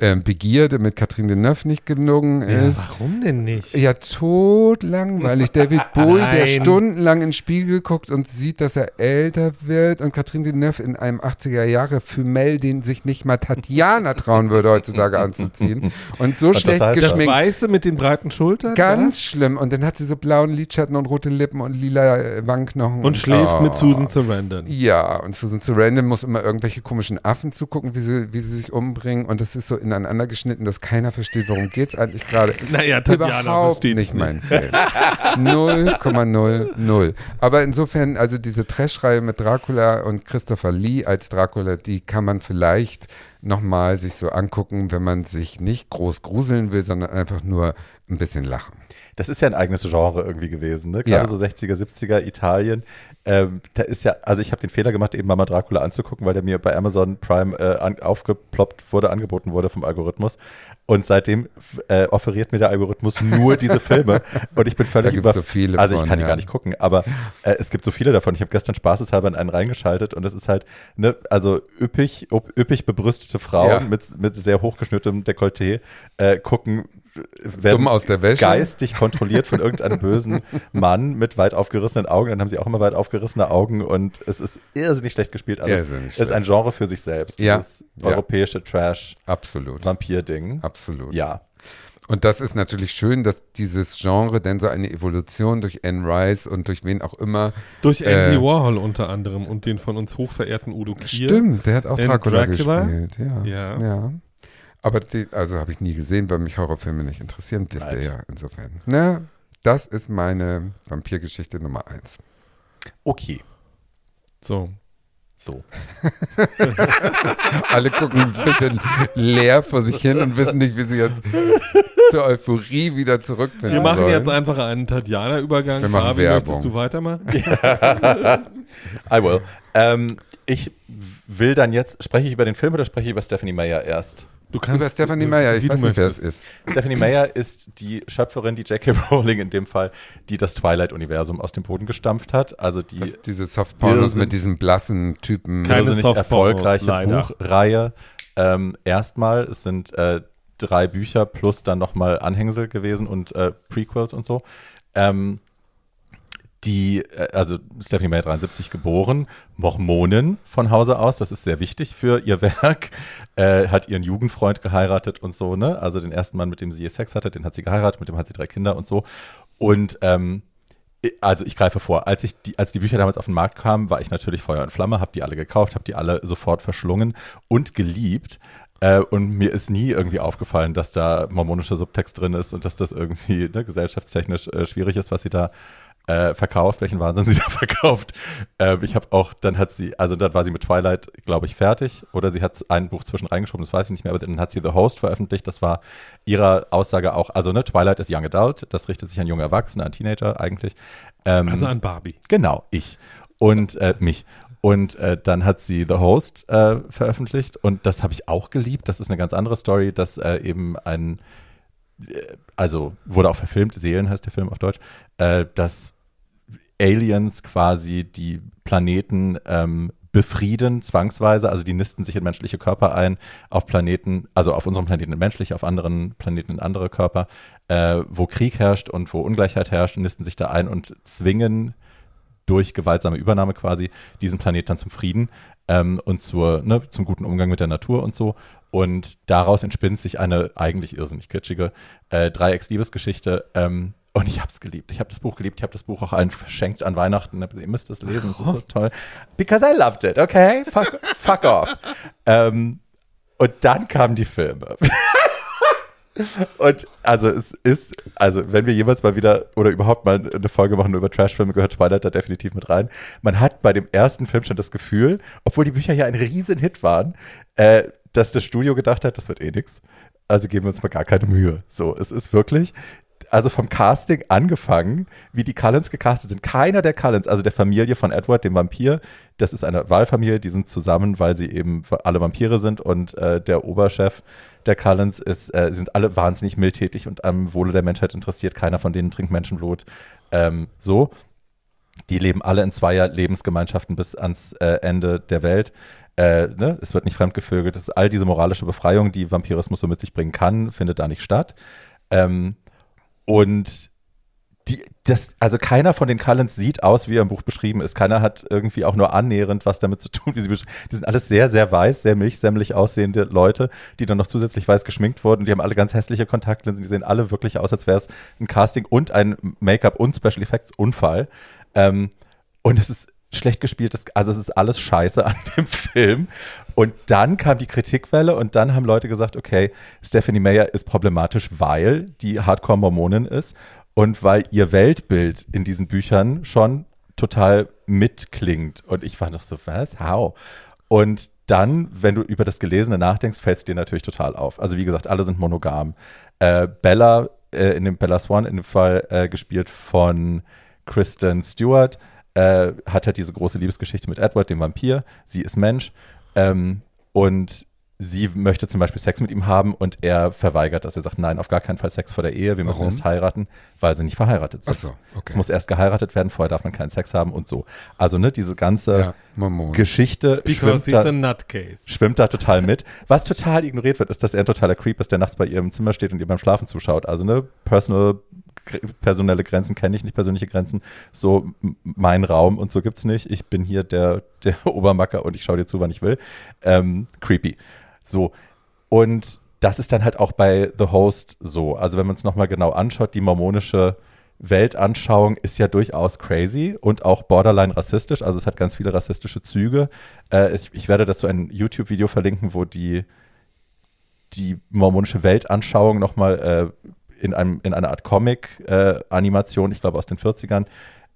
ähm, Begierde mit Catherine Deneuve nicht gelungen ist. warum denn nicht? Ja, tot langweilig. David Bowie, der stundenlang in den Spiegel guckt und sieht, dass er älter wird. Und Catherine Deneuve in einem 80er-Jahre-Fümel, den sich nicht mal Tatjana trauen würde, heutzutage anzuziehen. Und so das schlecht heißt Das geschminkt. Weiße mit den breiten Schultern? Ganz schlimm. Und dann hat sie so blauen Lidschatten und rote Lippen und lila äh, Wangenknochen. da? Und schläft Oh. mit Susan Sarandon. Ja, und Susan Sarandon muss immer irgendwelche komischen Affen zugucken, wie sie, wie sie sich umbringen. Und das ist so ineinander geschnitten, dass keiner versteht, worum geht's eigentlich gerade. Naja, Tatjana Überhaupt nicht es mein Film. 0,00. Aber insofern, also diese Trash-Reihe mit Dracula und Christopher Lee als Dracula, die kann man vielleicht nochmal sich so angucken, wenn man sich nicht groß gruseln will, sondern einfach nur ein bisschen lachen. Das ist ja ein eigenes Genre irgendwie gewesen, ne? Gerade Ja. so 60er, 70er Italien. Ähm, da ist ja, also ich habe den Fehler gemacht, eben Mama Dracula anzugucken, weil der mir bei Amazon Prime äh, an, aufgeploppt wurde, angeboten wurde vom Algorithmus. Und seitdem äh, offeriert mir der Algorithmus nur diese Filme. Und ich bin völlig über. so viele also ich von, kann die ja. gar nicht gucken, aber äh, es gibt so viele davon. Ich habe gestern spaßeshalber in einen reingeschaltet und das ist halt, ne, also üppig, üppig bebrüstete Frauen Ja. mit, mit sehr hochgeschnürtem Dekolleté äh, gucken, werden aus der Wäsche. geistig kontrolliert von irgendeinem bösen Mann mit weit aufgerissenen Augen. Dann haben sie auch immer weit aufgerissene Augen und es ist irrsinnig schlecht gespielt. Alles. Irrsinnig es ist ein Genre für sich selbst. Ja. Dieses Ja. europäische Absolut. Trash-Vampir-Ding. Absolut. Ja. Und das ist natürlich schön, dass dieses Genre denn so eine Evolution durch Anne Rice und durch wen auch immer. Durch Andy Äh, Warhol unter anderem und den von uns hochverehrten Udo Kier. Stimmt, der hat auch Dracula, Dracula? gespielt. Ja. Ja. ja. Aber die, also habe ich nie gesehen, weil mich Horrorfilme nicht interessieren, wisst ihr ja insofern. Na, das ist meine Vampirgeschichte Nummer eins. Okay. So. So. Alle gucken ein bisschen leer vor sich hin und wissen nicht, wie sie jetzt zur Euphorie wieder zurückfinden Wir machen sollen. jetzt einfach einen Tatjana-Übergang. Wir machen Fabi, Werbung. möchtest du weitermachen? I will. Ähm, ich will dann jetzt, spreche ich über den Film oder spreche ich über Stephanie Meyer erst? Du kannst, Über Stephanie Meyer, ich weiß nicht, wer es ist. Stephanie Meyer ist die Schöpferin, die J.K. Rowling in dem Fall, die das Twilight-Universum aus dem Boden gestampft hat. Also die Das, diese Softpornos mit diesem blassen Typen. Keine Softpornos, erfolgreiche leider. Buchreihe. Ähm, erstmal, es sind äh, drei Bücher plus dann nochmal Anhängsel gewesen und äh, Prequels und so. Ähm, die, äh, also Stephanie Meyer 73 geboren, Mormonin von Hause aus, das ist sehr wichtig für ihr Werk, äh, hat ihren Jugendfreund geheiratet und so, ne? Also den ersten Mann, mit dem sie je Sex hatte, den hat sie geheiratet, mit dem hat sie drei Kinder und so. Und ähm, also ich greife vor, als ich die, als die Bücher damals auf den Markt kamen, war ich natürlich Feuer und Flamme, habe die alle gekauft, habe die alle sofort verschlungen und geliebt. Äh, und mir ist nie irgendwie aufgefallen, dass da mormonischer Subtext drin ist und dass das irgendwie ne, gesellschaftstechnisch äh, schwierig ist, was sie da äh, verkauft, welchen Wahnsinn sie da verkauft. Ähm, ich habe auch, dann hat sie, also dann war sie mit Twilight, glaube ich, fertig. Oder sie hat ein Buch zwischen reingeschoben, das weiß ich nicht mehr, aber dann hat sie The Host veröffentlicht. Das war ihrer Aussage auch, also ne, Twilight ist Young Adult, das richtet sich an junge Erwachsene, an Teenager eigentlich. Ähm, Also an Barbie. Genau, ich. Und äh, mich. Und äh, dann hat sie The Host äh, veröffentlicht und das habe ich auch geliebt. Das ist eine ganz andere Story, dass äh, eben ein, äh, also wurde auch verfilmt, Seelen heißt der Film auf Deutsch, äh, dass Aliens quasi die Planeten ähm, befrieden, zwangsweise. Also die nisten sich in menschliche Körper ein, auf Planeten, also auf unserem Planeten in menschliche, auf anderen Planeten in andere Körper, äh, wo Krieg herrscht und wo Ungleichheit herrscht, nisten sich da ein und zwingen durch gewaltsame Übernahme quasi diesen Planet dann zum Frieden ähm, und zur, ne, zum guten Umgang mit der Natur und so. Und daraus entspinnt sich eine eigentlich irrsinnig kitschige äh, Dreiecks-Liebesgeschichte. Ähm, und ich habe es geliebt. Ich habe das Buch geliebt. Ich habe das Buch auch allen verschenkt an Weihnachten. Ihr müsst es lesen. Es ist so toll. Because I loved it, okay? Fuck, fuck off. Ähm, und dann kamen die Filme. Und also es ist, also wenn wir jemals mal wieder oder überhaupt mal eine Folge machen über Trashfilme, gehört Twilight da definitiv mit rein. Man hat bei dem ersten Film schon das Gefühl, obwohl die Bücher ja ein riesen Hit waren, äh, dass das Studio gedacht hat, das wird eh nix. Also geben wir uns mal gar keine Mühe. So, es ist wirklich, also vom Casting angefangen, wie die Cullens gecastet sind. Keiner der Cullens, also der Familie von Edward, dem Vampir, das ist eine Wahlfamilie, die sind zusammen, weil sie eben alle Vampire sind und äh, der Oberchef der Cullens ist, äh, sind alle wahnsinnig mildtätig und am Wohle der Menschheit interessiert. Keiner von denen trinkt Menschenblut. Ähm, so. Die leben alle in zweier Lebensgemeinschaften bis ans äh, Ende der Welt. Äh, ne? Es wird nicht fremdgevögelt. All diese moralische Befreiung, die Vampirismus so mit sich bringen kann, findet da nicht statt. Ähm, und die, das, also keiner von den Cullens sieht aus, wie er im Buch beschrieben ist. Keiner hat irgendwie auch nur annähernd was damit zu tun, wie sie beschrieben Die sind alles sehr, sehr weiß, sehr milchsämmlich aussehende Leute, die dann noch zusätzlich weiß geschminkt wurden. Die haben alle ganz hässliche Kontaktlinsen. Die sehen alle wirklich aus, als wäre es ein Casting und ein Make-up und Special Effects Unfall. Ähm, und es ist schlecht gespielt, das, also es ist alles scheiße an dem Film. Und dann kam die Kritikwelle und dann haben Leute gesagt, okay, Stephanie Meyer ist problematisch, weil die Hardcore-Mormonin ist und weil ihr Weltbild in diesen Büchern schon total mitklingt. Und ich war noch so, was? How? Und dann, wenn du über das Gelesene nachdenkst, fällt es dir natürlich total auf. Also wie gesagt, alle sind monogam. Äh, Bella, äh, in dem Bella Swan in dem Fall äh, gespielt von Kristen Stewart, äh, hat halt diese große Liebesgeschichte mit Edward, dem Vampir. Sie ist Mensch. Ähm, und sie möchte zum Beispiel Sex mit ihm haben und er verweigert das. Er sagt, nein, auf gar keinen Fall Sex vor der Ehe, wir müssen Warum? erst heiraten, weil sie nicht verheiratet sind. Ach so, okay. Es muss erst geheiratet werden, vorher darf man keinen Sex haben und so. Also ne, diese ganze Ja. Geschichte schwimmt da, schwimmt da total mit. Was total ignoriert wird, ist, dass er ein totaler Creep ist, der nachts bei ihr im Zimmer steht und ihr beim Schlafen zuschaut. Also ne, personal, personelle Grenzen kenne ich nicht, persönliche Grenzen. So mein Raum und so gibt's nicht. Ich bin hier der, der Obermacker und ich schaue dir zu, wann ich will. Ähm, creepy. So. Und das ist dann halt auch bei The Host so. Also wenn man es nochmal genau anschaut, die mormonische Weltanschauung ist ja durchaus crazy und auch borderline rassistisch. Also es hat ganz viele rassistische Züge. Äh, ich, ich werde dazu ein YouTube-Video verlinken, wo die, die mormonische Weltanschauung nochmal äh, in, einem, in einer Art Comic-Animation, ich glaube aus den 40ern,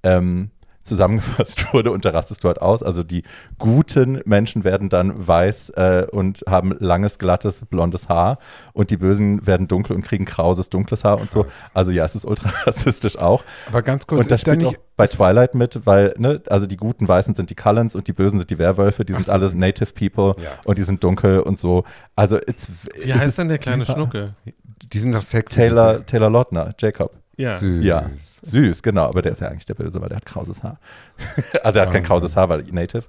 ähm, zusammengefasst wurde und da rastest du halt aus. Also die guten Menschen werden dann weiß äh, und haben langes, glattes, blondes Haar und die Bösen werden dunkel und kriegen krauses, dunkles Haar und so. Also ja, es ist ultra rassistisch auch. Aber ganz kurz, Und das ist da spielt nicht, auch bei Twilight mit, weil, ne, also die guten Weißen sind die Cullens und die Bösen sind die Werwölfe, die sind so. alles Native People Ja. und die sind dunkel und so. Also it's, Wie es heißt ist denn der kleine Schnucke? Die sind doch sexy. Taylor, Taylor Lautner, Jacob. Ja. Süß. Ja, süß, genau, aber der ist ja eigentlich der Böse, weil der hat krauses Haar. also er hat kein Ah. krauses Haar, weil Native,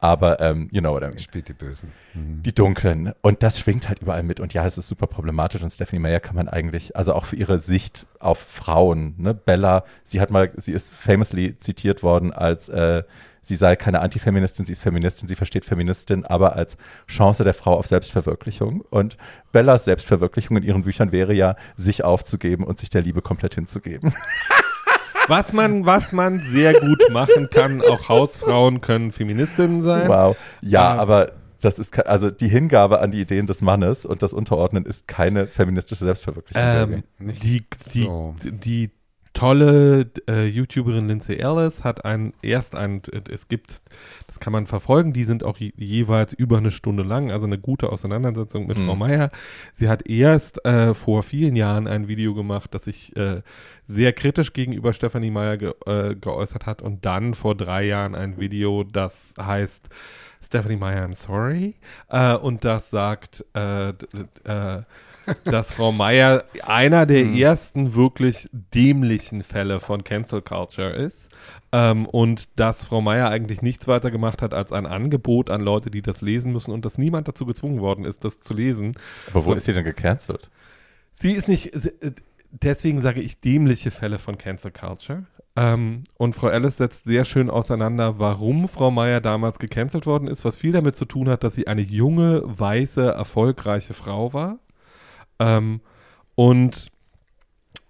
aber ähm, you know what I mean. Spielt die Bösen. Mhm. Die Dunklen. Und das schwingt halt überall mit. Und ja, es ist super problematisch. Und Stephanie Meyer kann man eigentlich, also auch für ihre Sicht auf Frauen, ne? Bella, sie hat mal, sie ist famously zitiert worden als, äh, sie sei keine Antifeministin, sie ist Feministin, sie versteht Feministin, aber als Chance der Frau auf Selbstverwirklichung. Und Bellas Selbstverwirklichung in ihren Büchern wäre ja, sich aufzugeben und sich der Liebe komplett hinzugeben. Was man, was man sehr gut machen kann, auch Hausfrauen können Feministinnen sein. Wow. Ja, Ähm, aber das ist, also die Hingabe an die Ideen des Mannes und das Unterordnen ist keine feministische Selbstverwirklichung. Ähm, die, die, so. die tolle äh, YouTuberin Lindsay Ellis hat ein, erst ein, es gibt, das kann man verfolgen, die sind auch je, jeweils über eine Stunde lang, also eine gute Auseinandersetzung mit Mhm. Frau Meier. Sie hat erst äh, vor vielen Jahren ein Video gemacht, das sich äh, sehr kritisch gegenüber Stephanie Meyer ge, äh, geäußert hat und dann vor drei Jahren ein Video, das heißt Stephanie Meyer, I'm sorry. Äh, und das sagt, äh, äh, dass Frau Meyer einer der Hm. ersten wirklich dämlichen Fälle von Cancel Culture ist. Ähm, und dass Frau Meyer eigentlich nichts weiter gemacht hat als ein Angebot an Leute, die das lesen müssen und dass niemand dazu gezwungen worden ist, das zu lesen. aber wo so- ist sie denn gecancelt? Sie ist nicht, sie- äh, deswegen sage ich dämliche Fälle von Cancel Culture. Ähm, und Frau Ellis setzt sehr schön auseinander, warum Frau Meier damals gecancelt worden ist, was viel damit zu tun hat, dass sie eine junge, weiße, erfolgreiche Frau war. Ähm, und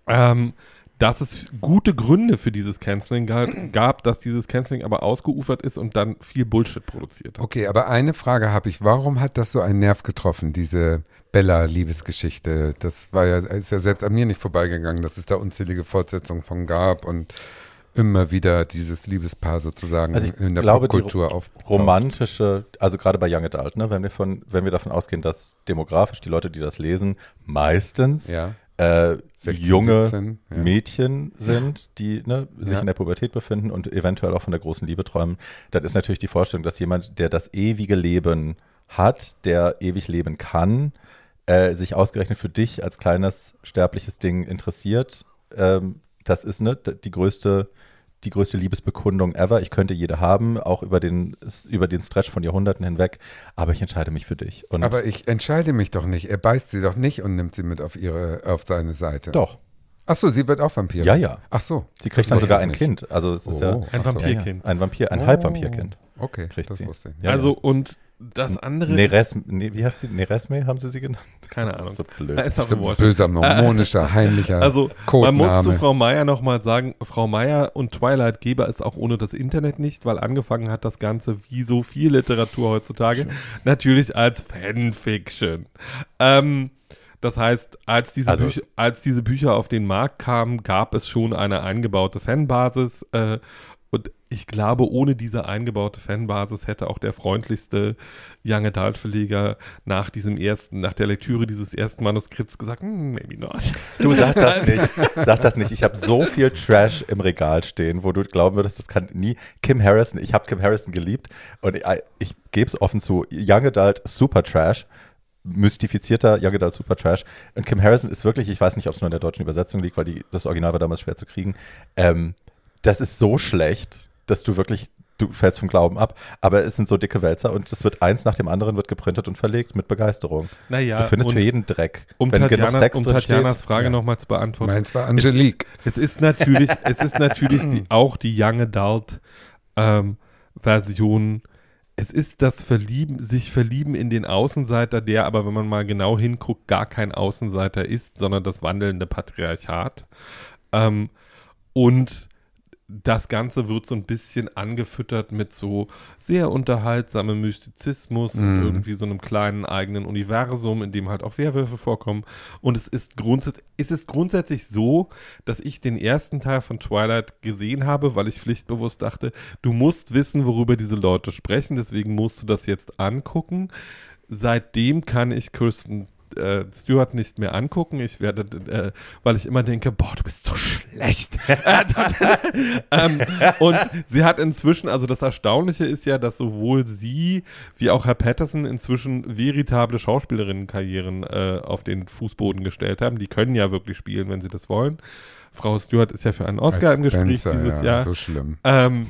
ähm, dass es gute Gründe für dieses Canceling gab, dass dieses Canceling aber ausgeufert ist und dann viel Bullshit produziert hat. Okay, aber eine Frage habe ich. Warum hat das so einen Nerv getroffen, diese Bella-Liebesgeschichte? Das war ja, ist ja selbst an mir nicht vorbeigegangen, dass es da unzählige Fortsetzungen von gab und immer wieder dieses Liebespaar sozusagen Also in der glaube, Popkultur auf. Romantische, also gerade bei Young Adult, ne, wenn wir von, wenn wir davon ausgehen, dass demografisch die Leute, die das lesen, meistens Ja, äh, 16, junge 17, ja. Mädchen sind, die ne, sich Ja. in der Pubertät befinden und eventuell auch von der großen Liebe träumen, dann ist natürlich die Vorstellung, dass jemand, der das ewige Leben hat, der ewig leben kann, äh, sich ausgerechnet für dich als kleines sterbliches Ding interessiert. Ähm, das ist ne, die größte die größte Liebesbekundung ever. Ich könnte jede haben, auch über den, über den Stretch von Jahrhunderten hinweg, aber ich entscheide mich für dich. Und Aber ich entscheide mich doch nicht. Er beißt sie doch nicht und nimmt sie mit auf ihre, auf seine Seite. doch, Ach so, sie wird auch Vampirin. ja, ja. Ach so. Sie kriegt dann sogar ein nicht. Kind. Also es ist Oh. ja Ein. Vampirkind. ein Vampir, ein Oh. Halbvampirkind. Okay, Kriegt das sie. wusste ich. Ja, also, und das andere, Neres, nee, wie heißt sie? Neresme haben sie sie genannt? keine Das Ahnung. ist so blöd. Da ist ein Stimmt, böser, mormonischer, heimlicher Also Codename. man muss zu Frau Meier nochmal sagen, Frau Meier und Twilight gäbe es auch ohne das Internet nicht, weil angefangen hat das Ganze, wie so viel Literatur heutzutage, natürlich als Fanfiction. Ähm, das heißt, als diese, Also Bücher, als diese Bücher auf den Markt kamen, gab es schon eine eingebaute Fanbasis. Äh, und ich glaube, ohne diese eingebaute Fanbasis hätte auch der freundlichste Young Adult Verleger nach diesem ersten, nach der Lektüre dieses ersten Manuskripts gesagt, "Hm, maybe not. Du sag das nicht. Sag das nicht. Ich habe so viel Trash im Regal stehen, wo du glauben würdest, das kann nie. Kim Harrison, ich habe Kim Harrison geliebt und ich, ich gebe es offen zu. Young Adult, super Trash. mystifizierter Young Adult Super Trash. Und Kim Harrison ist wirklich, ich weiß nicht, ob es nur in der deutschen Übersetzung liegt, weil die, das Original war damals schwer zu kriegen. Ähm, das ist so schlecht, dass du wirklich, du fällst vom Glauben ab. Aber es sind so dicke Wälzer und es wird eins nach dem anderen wird geprintet und verlegt mit Begeisterung. Naja, du findest für jeden Dreck. um, Wenn genug Tatjana, Sex um Tatjanas steht, Frage Ja. nochmal zu beantworten. Meins war Angelique. Es ist natürlich, es ist natürlich die, auch die Young Adult ähm, Version. Es ist das Verlieben, sich verlieben in den Außenseiter, der aber, wenn man mal genau hinguckt, gar kein Außenseiter ist, sondern das wandelnde Patriarchat. Ähm, und das Ganze wird so ein bisschen angefüttert mit so sehr unterhaltsamem Mystizismus und Mhm. irgendwie so einem kleinen eigenen Universum, in dem halt auch Werwölfe vorkommen. Und es ist, grundsätzlich, es ist grundsätzlich so, dass ich den ersten Teil von Twilight gesehen habe, weil ich pflichtbewusst dachte, du musst wissen, worüber diese Leute sprechen, deswegen musst du das jetzt angucken. Seitdem kann ich Kirsten äh, Stewart nicht mehr angucken. Ich werde, äh, weil ich immer denke, boah, du bist so schlecht. Äh, ähm, und sie hat inzwischen, also das Erstaunliche ist ja, dass sowohl sie wie auch Herr Patterson inzwischen veritable Schauspielerinnenkarrieren äh, auf den Fußboden gestellt haben. Die können ja wirklich spielen, wenn sie das wollen. Frau Stewart ist ja für einen Oscar Als im Gespräch Spencer, dieses ja, Jahr. So schlimm. Ähm,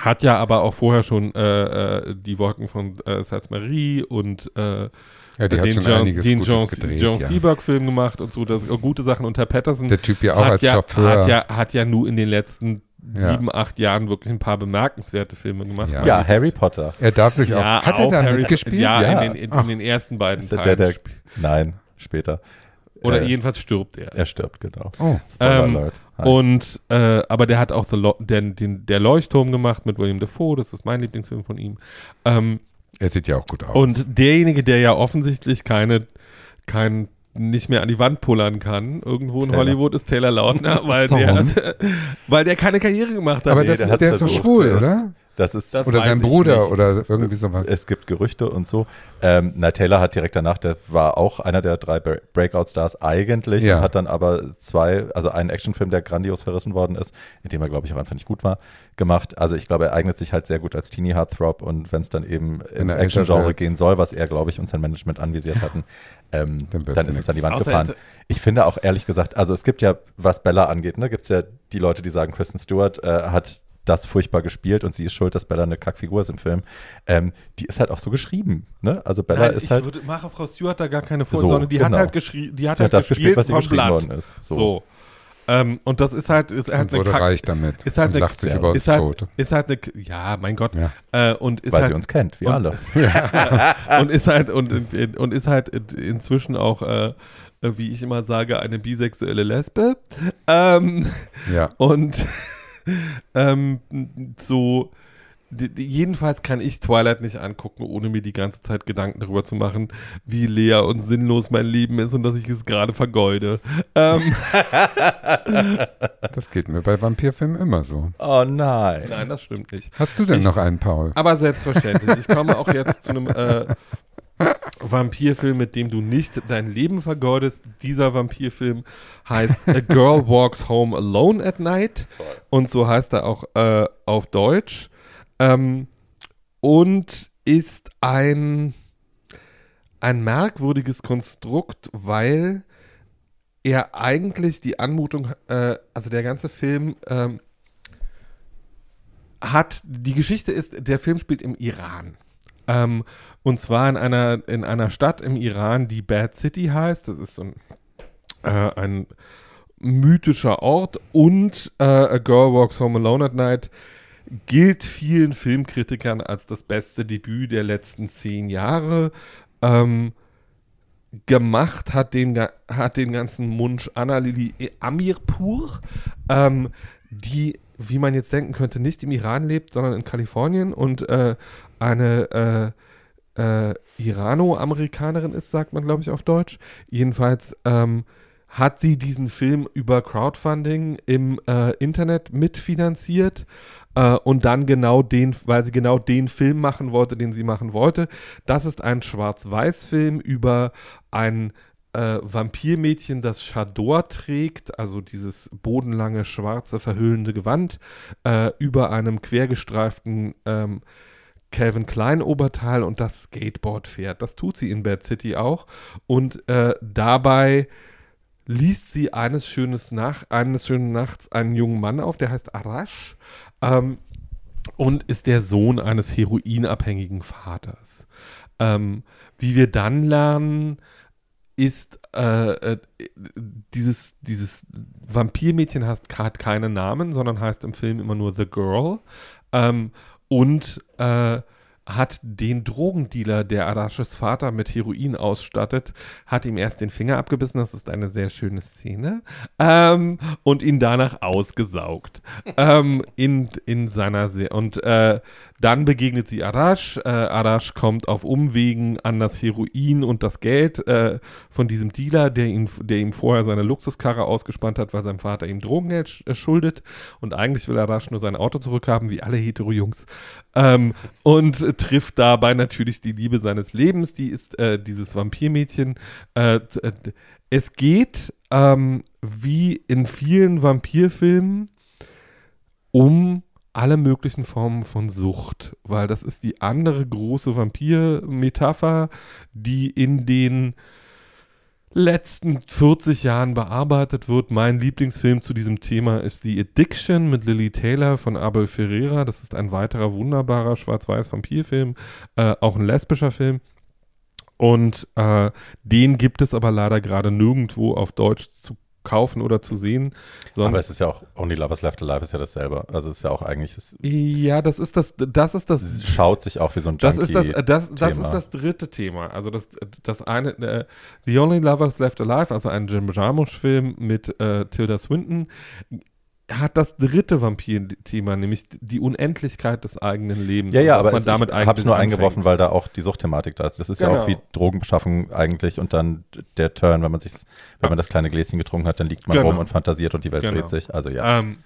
hat ja aber auch vorher schon äh, äh, die Wolken von äh, Salzmarie und äh, Ja, die hat den schon John, einiges den Gutes John, gedreht. John ja. Seberg-Film gemacht und so, das, gute Sachen. Und Herr Patterson Der Typ ja auch hat, als ja, Chauffeur. hat, ja, hat ja nur in den letzten Ja. sieben, acht Jahren wirklich ein paar bemerkenswerte Filme gemacht. Ja. Ja, Harry Potter. er darf sich Ja, auch. Hat er auch da Harry- mitgespielt? Ja, Ja. In, den, in, in den ersten beiden Ist er Teilen. der, der, nein, später. Oder Äh, jedenfalls stirbt er. Er stirbt, genau. Oh. Spoiler Ähm, Alert. Hi. Und, äh, aber der hat auch The Lo den, den, der Leuchtturm gemacht mit William Dafoe, das ist mein Lieblingsfilm von ihm. Ähm, Er sieht ja auch gut aus. und derjenige, der ja offensichtlich keine, kein, nicht mehr an die Wand pullern kann, irgendwo in Taylor. Hollywood, ist Taylor Lautner, weil der, weil der keine Karriere gemacht hat. Aber nee, das der der ist doch schwul, das- oder? Das ist Das Oder sein Bruder nicht. oder irgendwie sowas. Es gibt Gerüchte und so. Ähm, na, Taylor hat direkt danach, der war auch einer der drei Bre- Breakout-Stars eigentlich Ja. und hat dann aber zwei, also einen Actionfilm, der grandios verrissen worden ist, in dem er, glaube ich, am Anfang nicht gut war, gemacht. Also ich glaube, er eignet sich halt sehr gut als Teenie Heartthrob und wenn es dann eben ins der Action-Genre Actionwelt. gehen soll, was er, glaube ich, und sein Management anvisiert hatten, ähm, Dann dann, ist es an die Wand Außer gefahren. es- Ich finde auch ehrlich gesagt, also es gibt ja, was Bella angeht, ne, gibt es ja die Leute, die sagen, Kristen Stewart äh, hat das furchtbar gespielt und sie ist schuld, dass Bella eine Kackfigur ist im Film. Ähm, die ist halt auch so geschrieben. Ne? Also Bella Nein, ist ich halt, würde, mache Frau Stewart da gar keine So, Vorsorge. die hat genau. halt geschrieben, die hat sie halt hat das gespielt, was sie geschrieben Blatt. worden ist. So. So. Ähm, und das ist halt, ist halt und wurde Kack- reich damit. ist halt und eine, lacht sich über ist halt, Tod. ist halt eine, ja, mein Gott, Ja. äh, und ist Weil halt, sie uns kennt, wie und- alle. und ist halt und, und ist halt inzwischen auch, äh, wie ich immer sage, eine bisexuelle Lesbe. Ähm, Ja. und ähm, so, jedenfalls kann ich Twilight nicht angucken, ohne mir die ganze Zeit Gedanken darüber zu machen, wie leer und sinnlos mein Leben ist und dass ich es gerade vergeude. Ähm, Das geht mir bei Vampirfilmen immer so. Oh nein. nein, das stimmt nicht. Hast du denn Ich- noch einen, Paul? Aber selbstverständlich. Ich komme auch jetzt zu einem äh, Vampirfilm, mit dem du nicht dein Leben vergeudest. Dieser Vampirfilm heißt A Girl Walks Home Alone at Night. Und so heißt er auch äh, auf Deutsch. Ähm, und ist ein, ein merkwürdiges Konstrukt, weil er eigentlich die Anmutung, äh, also der ganze Film ähm, hat, die Geschichte ist, der Film spielt im Iran. Ähm, und zwar in einer, in einer Stadt im Iran, die Bad City heißt. Das ist so ein, äh, ein mythischer Ort. Und äh, A Girl Walks Home Alone at Night gilt vielen Filmkritikern als das beste Debüt der letzten zehn Jahre. Ähm, gemacht hat den, hat den ganzen Munsch Anna-Lili Amirpur, ähm, die, wie man jetzt denken könnte, nicht im Iran lebt, sondern in Kalifornien und äh, eine äh, äh, Irano-Amerikanerin ist, sagt man, glaube ich, auf Deutsch. Jedenfalls ähm, hat sie diesen Film über Crowdfunding im äh, Internet mitfinanziert äh, und dann genau den, weil sie genau den Film machen wollte, den sie machen wollte. Das ist ein Schwarz-Weiß-Film über ein äh, Vampirmädchen, das Chador trägt, also dieses bodenlange, schwarze, verhüllende Gewand, äh, über einem quergestreiften ähm, Calvin Klein Oberteil und das Skateboard fährt. Das tut sie in Bad City auch. Und äh, dabei liest sie eines, schönes Nach eines schönen Nachts einen jungen Mann auf, der heißt Arash ähm, und ist der Sohn eines heroinabhängigen Vaters. Ähm, wie wir dann lernen, ist äh, äh, dieses, dieses Vampirmädchen hat keinen Namen, sondern heißt im Film immer nur The Girl. Ähm, und äh, hat den Drogendealer, der Arashes Vater mit Heroin ausstattet, hat ihm erst den Finger abgebissen, das ist eine sehr schöne Szene, ähm, und ihn danach ausgesaugt. ähm, in, in seiner Se und äh, dann begegnet sie Arash. Äh, Arash kommt auf Umwegen an das Heroin und das Geld äh, von diesem Dealer, der, ihn, der ihm vorher seine Luxuskarre ausgespannt hat, weil sein Vater ihm Drogengeld sch äh, schuldet. Und eigentlich will Arash nur sein Auto zurückhaben, wie alle Hetero-Jungs. Ähm, und äh, trifft dabei natürlich die Liebe seines Lebens, die ist äh, dieses Vampirmädchen. Äh, es geht ähm, wie in vielen Vampirfilmen um alle möglichen Formen von Sucht, weil das ist die andere große Vampir-Metapher, die in den letzten 40 Jahren bearbeitet wird. Mein Lieblingsfilm zu diesem Thema ist The Addiction mit Lily Taylor von Abel Ferreira. Das ist ein weiterer wunderbarer schwarz-weiß Vampirfilm, äh, auch ein lesbischer Film. Und äh, den gibt es aber leider gerade nirgendwo auf Deutsch zu kaufen oder zu sehen. Sonst Aber es ist ja auch Only Lovers Left Alive ist ja dasselbe. Also es ist ja auch eigentlich Ja, das ist das das ist das schaut sich auch wie so ein Junkie Das ist das das, das ist das dritte Thema. Also das das eine äh, The Only Lovers Left Alive, also ein Jim Jarmusch Film mit äh, Tilda Swinton hat das dritte Vampir-Thema, nämlich die Unendlichkeit des eigenen Lebens. Ja, ja, aber man damit ich habe es nur anfängt. eingeworfen, weil da auch die Suchtthematik da ist. Das ist genau. ja auch genau. wie Drogenbeschaffung eigentlich und dann der Turn, wenn man sich, wenn man das kleine Gläschen getrunken hat, dann liegt man genau. rum und fantasiert und die Welt genau. dreht sich. Also ja. Ähm,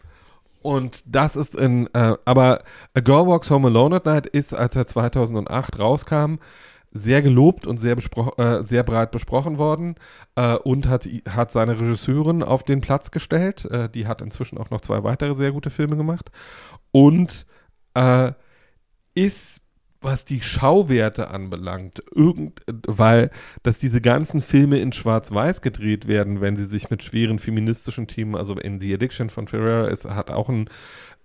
und das ist in, äh, aber A Girl Walks Home Alone at Night ist, als er 2008 rauskam, sehr gelobt und sehr, äh, sehr breit besprochen worden äh, und hat, hat seine Regisseurin auf den Platz gestellt. Äh, die hat inzwischen auch noch zwei weitere sehr gute Filme gemacht und äh, ist was die Schauwerte anbelangt, irgend, weil dass diese ganzen Filme in Schwarz-Weiß gedreht werden, wenn sie sich mit schweren feministischen Themen, also in The Addiction von Ferrera ist, hat auch ein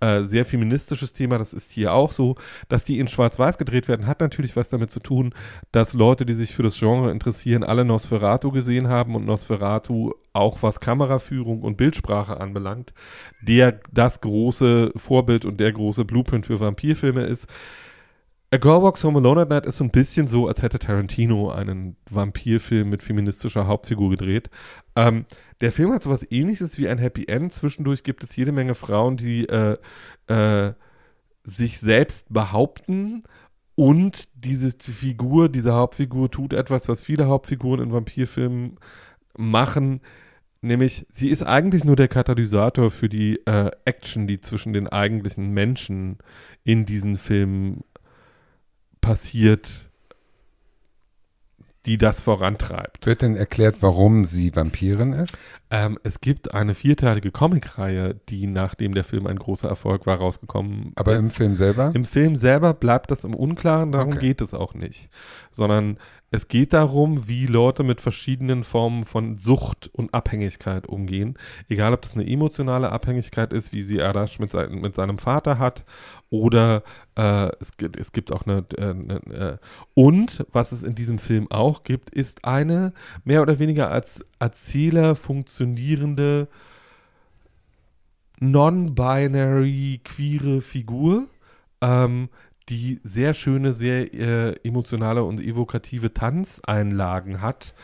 äh, sehr feministisches Thema, das ist hier auch so, dass die in Schwarz-Weiß gedreht werden, hat natürlich was damit zu tun, dass Leute, die sich für das Genre interessieren, alle Nosferatu gesehen haben und Nosferatu auch was Kameraführung und Bildsprache anbelangt, der das große Vorbild und der große Blueprint für Vampirfilme ist. A Girl Walks Home Alone at Night ist so ein bisschen so, als hätte Tarantino einen Vampirfilm mit feministischer Hauptfigur gedreht. Ähm, der Film hat sowas ähnliches wie ein Happy End. Zwischendurch gibt es jede Menge Frauen, die äh, äh, sich selbst behaupten und diese Figur, diese Hauptfigur tut etwas, was viele Hauptfiguren in Vampirfilmen machen, nämlich sie ist eigentlich nur der Katalysator für die äh, Action, die zwischen den eigentlichen Menschen in diesen Filmen passiert, die das vorantreibt. Wird denn erklärt, warum sie Vampirin ist? Ähm, es gibt eine vierteilige Comicreihe, die nachdem der Film ein großer Erfolg war, rausgekommen Aber ist. im Film selber? Im Film selber bleibt das im Unklaren, darum okay. geht es auch nicht. Sondern es geht darum, wie Leute mit verschiedenen Formen von Sucht und Abhängigkeit umgehen. Egal, ob das eine emotionale Abhängigkeit ist, wie sie Arash mit, sein, mit seinem Vater hat, oder äh, es, gibt, es gibt auch eine, äh, eine äh, und was es in diesem Film auch gibt, ist eine mehr oder weniger als Erzähler funktionierende non-binary queere Figur. Ähm, die sehr schöne, sehr äh, emotionale und evokative Tanzeinlagen hat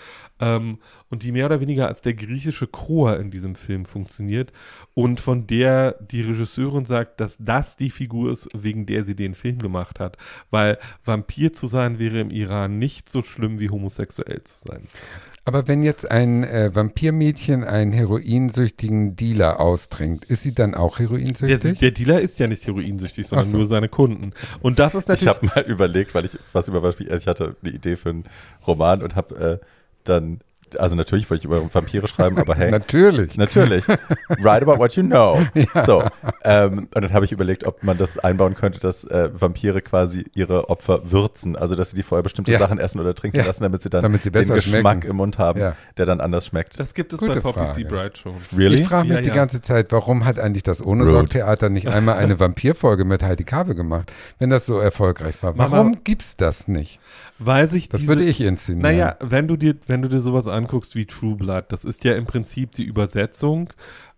ähm, und die mehr oder weniger als der griechische Chor in diesem Film funktioniert und von der die Regisseurin sagt, dass das die Figur ist, wegen der sie den Film gemacht hat, weil Vampir zu sein wäre im Iran nicht so schlimm wie homosexuell zu sein. Aber wenn jetzt ein äh, Vampirmädchen einen heroinsüchtigen Dealer austrinkt, ist sie dann auch heroinsüchtig? Der, der Dealer ist ja nicht heroinsüchtig, sondern so. nur seine Kunden. Und das ist natürlich. Ich habe mal überlegt, weil ich was über was ich hatte eine Idee für einen Roman und habe äh, dann also natürlich wollte ich über Vampire schreiben, aber hey. Natürlich. Natürlich. Write about what you know. So. Ähm, und dann habe ich überlegt, ob man das einbauen könnte, dass äh, Vampire quasi ihre Opfer würzen. Also, dass sie die vorher bestimmte Ja. Sachen essen oder trinken Ja. lassen, damit sie dann Damit sie den Geschmack schmecken. im Mund haben, Ja. der dann anders schmeckt. Das gibt es Gute bei Poppy Frage. Seabright schon. Really? Ich frage mich Ja, die ja. ganze Zeit, warum hat eigentlich das ohne. Sorgtheater nicht einmal eine Vampirfolge mit Heidi Kabel gemacht, wenn das so erfolgreich war? Mama- Warum gibt's das nicht? Weil sich Das diese, würde ich inszenieren. Naja, wenn du dir, wenn du dir sowas anguckst wie True Blood, das ist ja im Prinzip die Übersetzung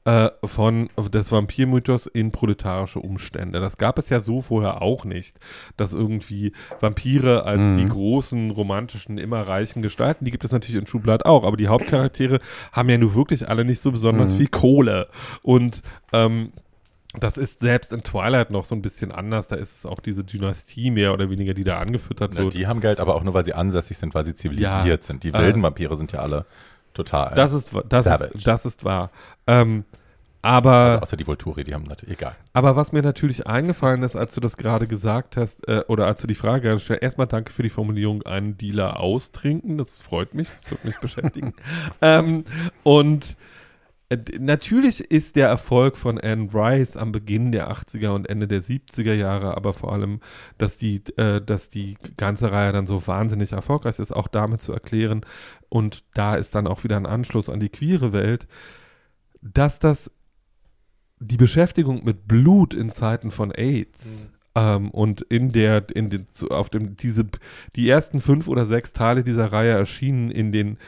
äh, von des Vampirmythos in proletarische Umstände. Das gab es ja so vorher auch nicht, dass irgendwie Vampire als Mhm. die großen romantischen immer reichen Gestalten, die gibt es natürlich in True Blood auch, aber die Hauptcharaktere haben ja nur wirklich alle nicht so besonders Mhm. viel Kohle und ähm, das ist selbst in Twilight noch so ein bisschen anders. Da ist es auch diese Dynastie mehr oder weniger, die da angefüttert Na, wird. die haben Geld, aber auch nur, weil sie ansässig sind, weil sie zivilisiert Ja. sind. Die Äh, wilden Vampire sind ja alle total. Das ist, das Savage. ist, das ist wahr. Ähm, aber, also außer die Volturi, die haben natürlich, egal. aber was mir natürlich eingefallen ist, als du das gerade gesagt hast, äh, oder als du die Frage gerade stellst, erstmal danke für die Formulierung, einen Dealer austrinken, das freut mich, das wird mich beschäftigen. ähm, und äh, natürlich ist der Erfolg von Anne Rice am Beginn der 80er und Ende der 70er Jahre, aber vor allem, dass die, äh, dass die ganze Reihe dann so wahnsinnig erfolgreich ist, auch damit zu erklären. Und da ist dann auch wieder ein Anschluss an die queere Welt, dass das die Beschäftigung mit Blut in Zeiten von AIDS ähm, und in der, in den, auf dem, diese, die ersten fünf oder sechs Teile dieser Reihe erschienen in den,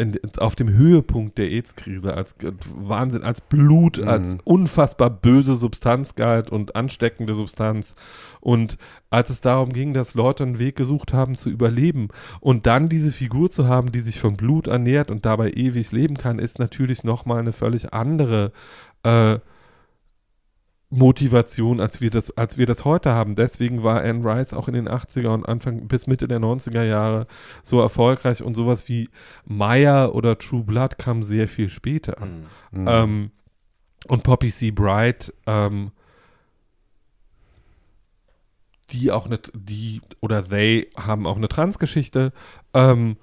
in, auf dem Höhepunkt der AIDS-Krise als äh, Wahnsinn, als Blut, Mhm. als unfassbar böse Substanz galt und ansteckende Substanz. Und als es darum ging, dass Leute einen Weg gesucht haben zu überleben und dann diese Figur zu haben, die sich von Blut ernährt und dabei ewig leben kann, ist natürlich nochmal eine völlig andere äh, Motivation, als wir das, als wir das heute haben. Deswegen war Anne Rice auch in den 80er und Anfang bis Mitte der 90er Jahre so erfolgreich und sowas wie Maya oder True Blood kam sehr viel später. Mhm. Ähm, und Poppy C. Bright, ähm, die auch eine, die oder they haben auch eine Transgeschichte. Ähm,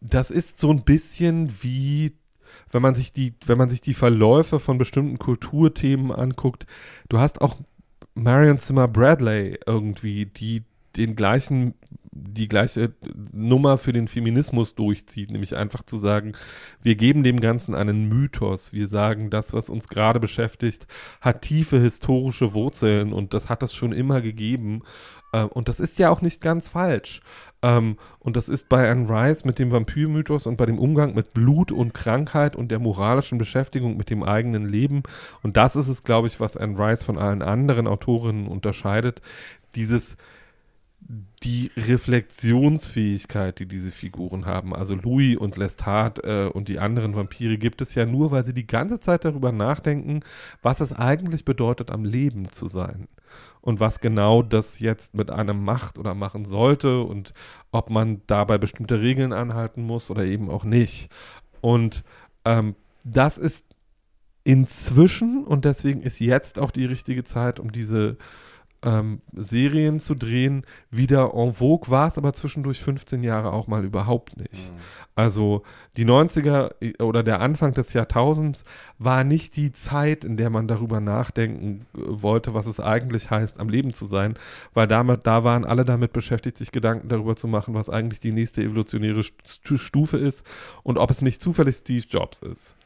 das ist so ein bisschen wie, wenn man sich die, wenn man sich die Verläufe von bestimmten Kulturthemen anguckt. Du hast auch Marion Zimmer Bradley irgendwie, die den gleichen, die gleiche Nummer für den Feminismus durchzieht, nämlich einfach zu sagen, wir geben dem Ganzen einen Mythos. Wir sagen, das, was uns gerade beschäftigt, hat tiefe historische Wurzeln und das hat es schon immer gegeben. Äh, Und das ist ja auch nicht ganz falsch. Ähm, Und das ist bei Anne Rice mit dem Vampirmythos und bei dem Umgang mit Blut und Krankheit und der moralischen Beschäftigung mit dem eigenen Leben. Und das ist es, glaube ich, was Anne Rice von allen anderen Autorinnen unterscheidet. Dieses die Reflexionsfähigkeit, die diese Figuren haben. Also Louis und Lestat äh, und die anderen Vampire gibt es ja nur, weil sie die ganze Zeit darüber nachdenken, was es eigentlich bedeutet, am Leben zu sein. Und was genau das jetzt mit einem macht oder machen sollte und ob man dabei bestimmte Regeln anhalten muss oder eben auch nicht. Und ähm, das ist inzwischen und deswegen ist jetzt auch die richtige Zeit, um diese ähm, Serien zu drehen, wieder en vogue war es aber zwischendurch 15 Jahre auch mal überhaupt nicht. Also die 90er i- oder der Anfang des Jahrtausends war nicht die Zeit, in der man darüber nachdenken äh, wollte, was es eigentlich heißt, am Leben zu sein, weil damit, da waren alle damit beschäftigt, sich Gedanken darüber zu machen, was eigentlich die nächste evolutionäre Stu- Stufe ist und ob es nicht zufällig Steve Jobs ist.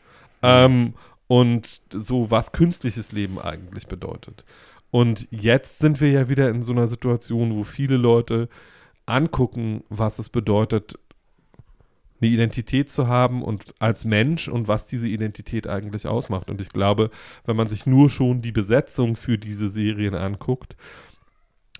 Ähm, und so, was künstliches Leben eigentlich bedeutet. Und jetzt sind wir ja wieder in so einer Situation, wo viele Leute angucken, was es bedeutet, eine Identität zu haben und als Mensch und was diese Identität eigentlich ausmacht. Und ich glaube, wenn man sich nur schon die Besetzung für diese Serien anguckt,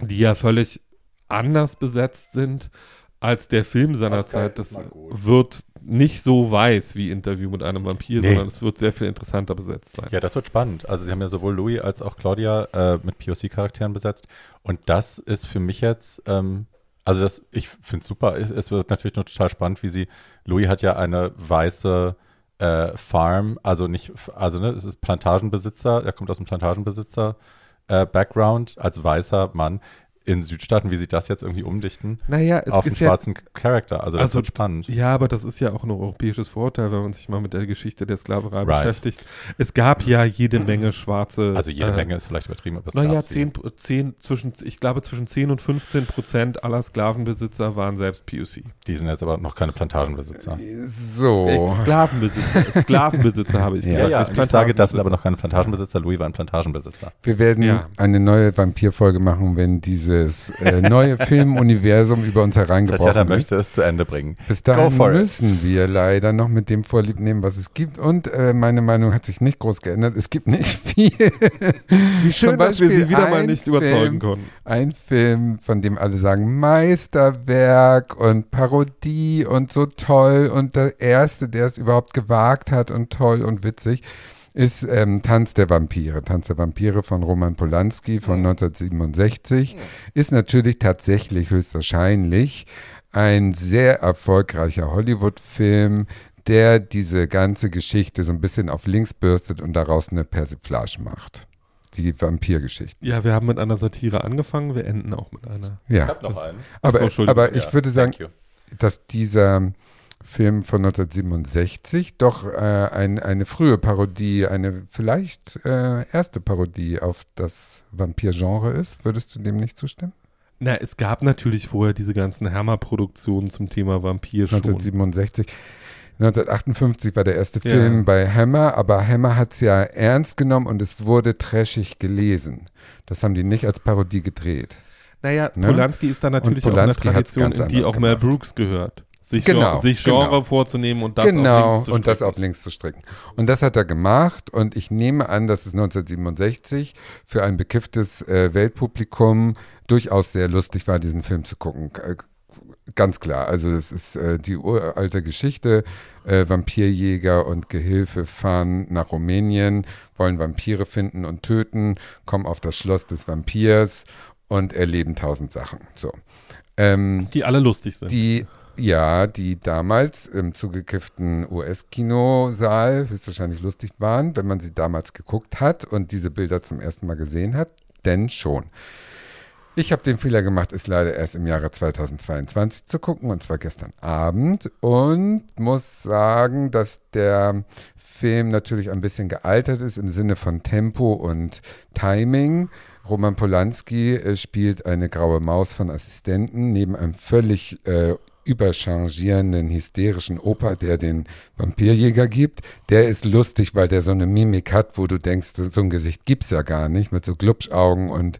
die ja völlig anders besetzt sind als der Film seiner Zeit, das wird nicht so weiß wie Interview mit einem Vampir, Nee. sondern es wird sehr viel interessanter besetzt sein. Ja, das wird spannend. Also sie haben ja sowohl Louis als auch Claudia äh, mit POC-Charakteren besetzt. Und das ist für mich jetzt, ähm, also das, ich finde es super. Es, wird natürlich nur total spannend, wie sie, Louis hat ja eine weiße äh, Farm, also nicht, also ne, es ist Plantagenbesitzer, er kommt aus dem Plantagenbesitzer äh, Background als weißer Mann. In Südstaaten, wie sie das jetzt irgendwie umdichten, Naja, es auf einen ist ja schwarzen Charakter. Also das Also, wird spannend. Ja, aber das ist ja auch ein europäisches Vorurteil, wenn man sich mal mit der Geschichte der Sklaverei Right. beschäftigt. Es gab ja jede Menge schwarze. Also jede äh, Menge ist vielleicht übertrieben, aber es Naja, gab sie. 10, 10, zwischen, ich glaube, zwischen 10 und 15 Prozent aller Sklavenbesitzer waren selbst POC. Die sind jetzt aber noch keine Plantagenbesitzer. So. Sklavenbesitzer. Sklavenbesitzer habe ich Ja, Ja, gesagt. ja, ich sage, das sind aber noch keine Plantagenbesitzer. Louis war ein Plantagenbesitzer. Wir werden Ja. eine neue Vampir-Folge machen, wenn dieses äh, neue Filmuniversum über uns Tatjana hereingebrochen ist. möchte es zu Ende bringen. Bis dahin for it. müssen wir leider noch mit dem Vorlieb nehmen, was es gibt. Und äh, meine Meinung hat sich nicht groß geändert. Es gibt nicht viel. Wie schön, dass wir sie wieder mal nicht überzeugen Film, konnten. Ein Film, von dem alle sagen Meisterwerk und Parodie und so toll und der erste, der es überhaupt gewagt hat und toll und witzig, ist ähm, Tanz der Vampire. Tanz der Vampire von Roman Polanski von 1967 ist natürlich tatsächlich höchstwahrscheinlich ein sehr erfolgreicher Hollywood-Film, der diese ganze Geschichte so ein bisschen auf links bürstet und daraus eine Persiflage macht. Die Vampirgeschichte. Ja, wir haben mit einer Satire angefangen, wir enden auch mit einer. Ja. hab noch einen. Ach so, Aber, aber ich Ja, würde sagen, dass dieser Film von 1967 doch äh, ein, eine frühe Parodie, eine vielleicht äh, erste Parodie auf das Vampir-Genre ist. Würdest du dem nicht zustimmen? Na, es gab natürlich vorher diese ganzen Hammer-Produktionen zum Thema Vampir schon. 1967. 1958 war der erste Ja. Film bei Hammer, aber Hammer hat es ja ernst genommen und es wurde trashig gelesen. Das haben die nicht als Parodie gedreht. Naja, Ne? Polanski ist da natürlich auch eine Tradition, in die auch Mel. Brooks gehört. Sich, Genau, sich Genre genau. vorzunehmen und das auf genau, links zu und das stricken. auf links zu stricken. Und das hat er gemacht und ich nehme an, dass es 1967 für ein bekifftes äh, Weltpublikum durchaus sehr lustig war, diesen Film zu gucken. Äh, Ganz klar, also das ist äh, die uralte Geschichte. Äh, Vampirjäger und Gehilfe fahren nach Rumänien, wollen Vampire finden und töten, kommen auf das Schloss des Vampirs und erleben tausend Sachen. So. Ähm, Die alle lustig sind. die, ja, die damals im zugekifften US-Kinosaal höchstwahrscheinlich lustig waren, wenn man sie damals geguckt hat und diese Bilder zum ersten Mal gesehen hat, denn schon. Ich habe den Fehler gemacht, es leider erst im Jahre 2022 zu gucken, und zwar gestern Abend. Und muss sagen, dass der Film natürlich ein bisschen gealtert ist im Sinne von Tempo und Timing. Roman Polanski äh, spielt eine graue Maus von Assistenten neben einem völlig äh, überchangierenden, hysterischen Opa, der den Vampirjäger gibt. Der ist lustig, weil der so eine Mimik hat, wo du denkst, so ein Gesicht gibt's ja gar nicht, mit so Glubschaugen und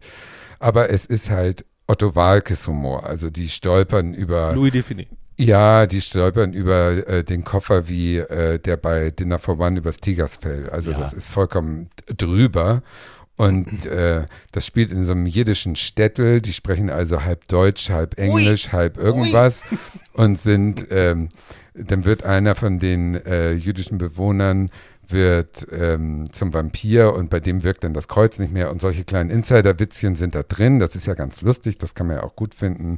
aber es ist halt Otto Walkes Humor. Also die stolpern über Louis Defini. ja, die stolpern über äh, den Koffer wie äh, der bei Dinner for One übers Tigersfell. Also Ja. das ist vollkommen drüber. Und äh, das spielt in so einem jiddischen Städtel. Die sprechen also halb Deutsch, halb Englisch, halb irgendwas und sind, ähm, dann wird einer von den äh, jüdischen Bewohnern wird ähm, zum Vampir und bei dem wirkt dann das Kreuz nicht mehr und solche kleinen Insider-Witzchen sind da drin. Das ist ja ganz lustig, das kann man ja auch gut finden.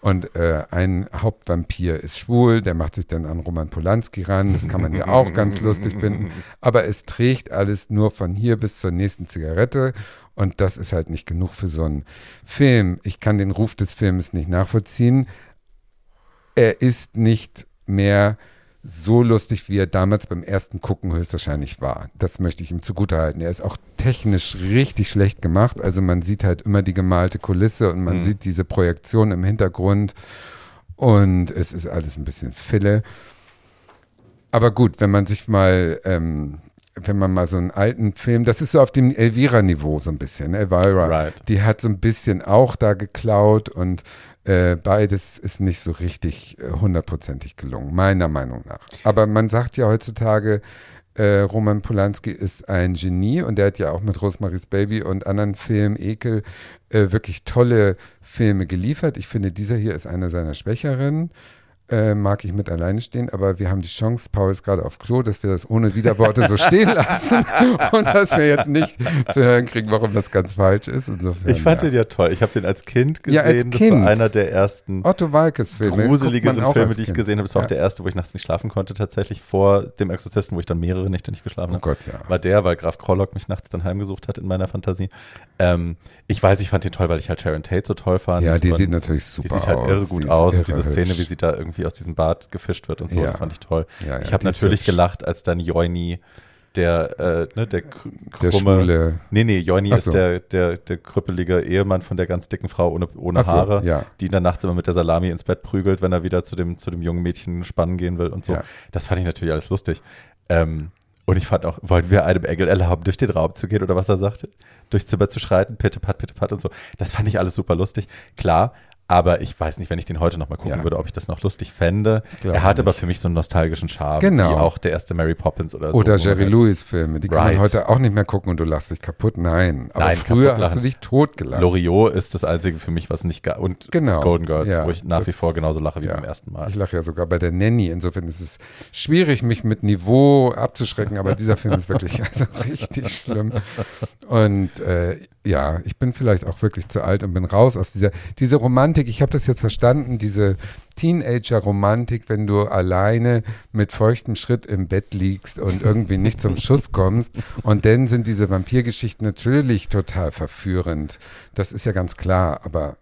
Und äh, ein Hauptvampir ist schwul, der macht sich dann an Roman Polanski ran. Das kann man ja auch ganz lustig finden. Aber es trägt alles nur von hier bis zur nächsten Zigarette. Und das ist halt nicht genug für so einen Film. Ich kann den Ruf des Films nicht nachvollziehen. Er ist nicht mehr so lustig, wie er damals beim ersten Gucken höchstwahrscheinlich war. Das möchte ich ihm zugutehalten. Er ist auch technisch richtig schlecht gemacht. Also man sieht halt immer die gemalte Kulisse und man Mhm. sieht diese Projektion im Hintergrund und es ist alles ein bisschen Fille. Aber gut, wenn man sich mal, ähm, wenn man mal so einen alten Film, das ist so auf dem Elvira-Niveau so ein bisschen, Elvira, Right. die hat so ein bisschen auch da geklaut und äh, beides ist nicht so richtig äh, hundertprozentig gelungen, meiner Meinung nach. Aber man sagt ja heutzutage, äh, Roman Polanski ist ein Genie und der hat ja auch mit Rosemary's Baby und anderen Filmen, Ekel, äh, wirklich tolle Filme geliefert. Ich finde, dieser hier ist einer seiner schwächeren. Äh, mag ich mit alleine stehen, aber wir haben die Chance, Paul ist gerade auf Klo, dass wir das ohne Widerworte so stehen lassen und dass wir jetzt nicht zu hören kriegen, warum das ganz falsch ist. Insofern, Ich fand ja. den ja toll. Ich habe den als Kind gesehen. Ja, als Das Kind. war einer der ersten Otto Filme. gruseligeren auch Filme, die ich Kind. gesehen habe. Das war auch Ja. der erste, wo ich nachts nicht schlafen konnte, tatsächlich vor dem Exorzisten, wo ich dann mehrere Nächte nicht geschlafen Oh habe. Gott, ja. War der, weil Graf Krollock mich nachts dann heimgesucht hat in meiner Fantasie. Ähm, ich weiß, ich fand den toll, weil ich halt Sharon Tate so toll fand. Ja, die sieht natürlich die super sieht halt aus. irre Die gut aus. irre Und diese Szene, wie sie da irgendwie aus diesem Bad gefischt wird und so, Ja. das fand ich toll. Ja, ich habe natürlich gelacht, als dann Joini, der, äh, ne, der kr- Der krumme, schwule. Nee, nee, Joini Ach ist so. der, der, der krüppelige Ehemann von der ganz dicken Frau ohne, ohne so, Haare, ja. die ihn dann nachts immer mit der Salami ins Bett prügelt, wenn er wieder zu dem, zu dem jungen Mädchen spannen gehen will und so. Ja. Das fand ich natürlich alles lustig. Ähm, und ich fand auch, wollen wir einem Engel erlauben, durch den Raum zu gehen oder was er sagte? Durchs Zimmer zu schreiten, pitte pat, pitte pat und so. Das fand ich alles super lustig. Klar, aber ich weiß nicht, wenn ich den heute nochmal gucken Ja. würde, ob ich das noch lustig fände. Er hat aber nicht. für mich so einen nostalgischen Charme, Genau. wie auch der erste Mary Poppins oder so. Oder Jerry halt- Lewis Filme, die kann Right. man heute auch nicht mehr gucken und du lachst dich kaputt. Nein, aber Nein, früher hast du dich totgelacht. Loriot ist das einzige für mich, was nicht und Genau. Golden Girls, Ja, wo ich nach wie vor genauso lache wie ja. beim ersten Mal. Ich lache ja sogar bei der Nanny. Insofern ist es schwierig, mich mit Niveau abzuschrecken, aber dieser Film ist wirklich also richtig schlimm. Und äh, ja, ich bin vielleicht auch wirklich zu alt und bin raus aus dieser diese Romantik. Ich habe das jetzt verstanden, diese Teenager-Romantik, wenn du alleine mit feuchtem Schritt im Bett liegst und irgendwie nicht zum Schuss kommst. Und dann sind diese Vampirgeschichten natürlich total verführend. Das ist ja ganz klar, aber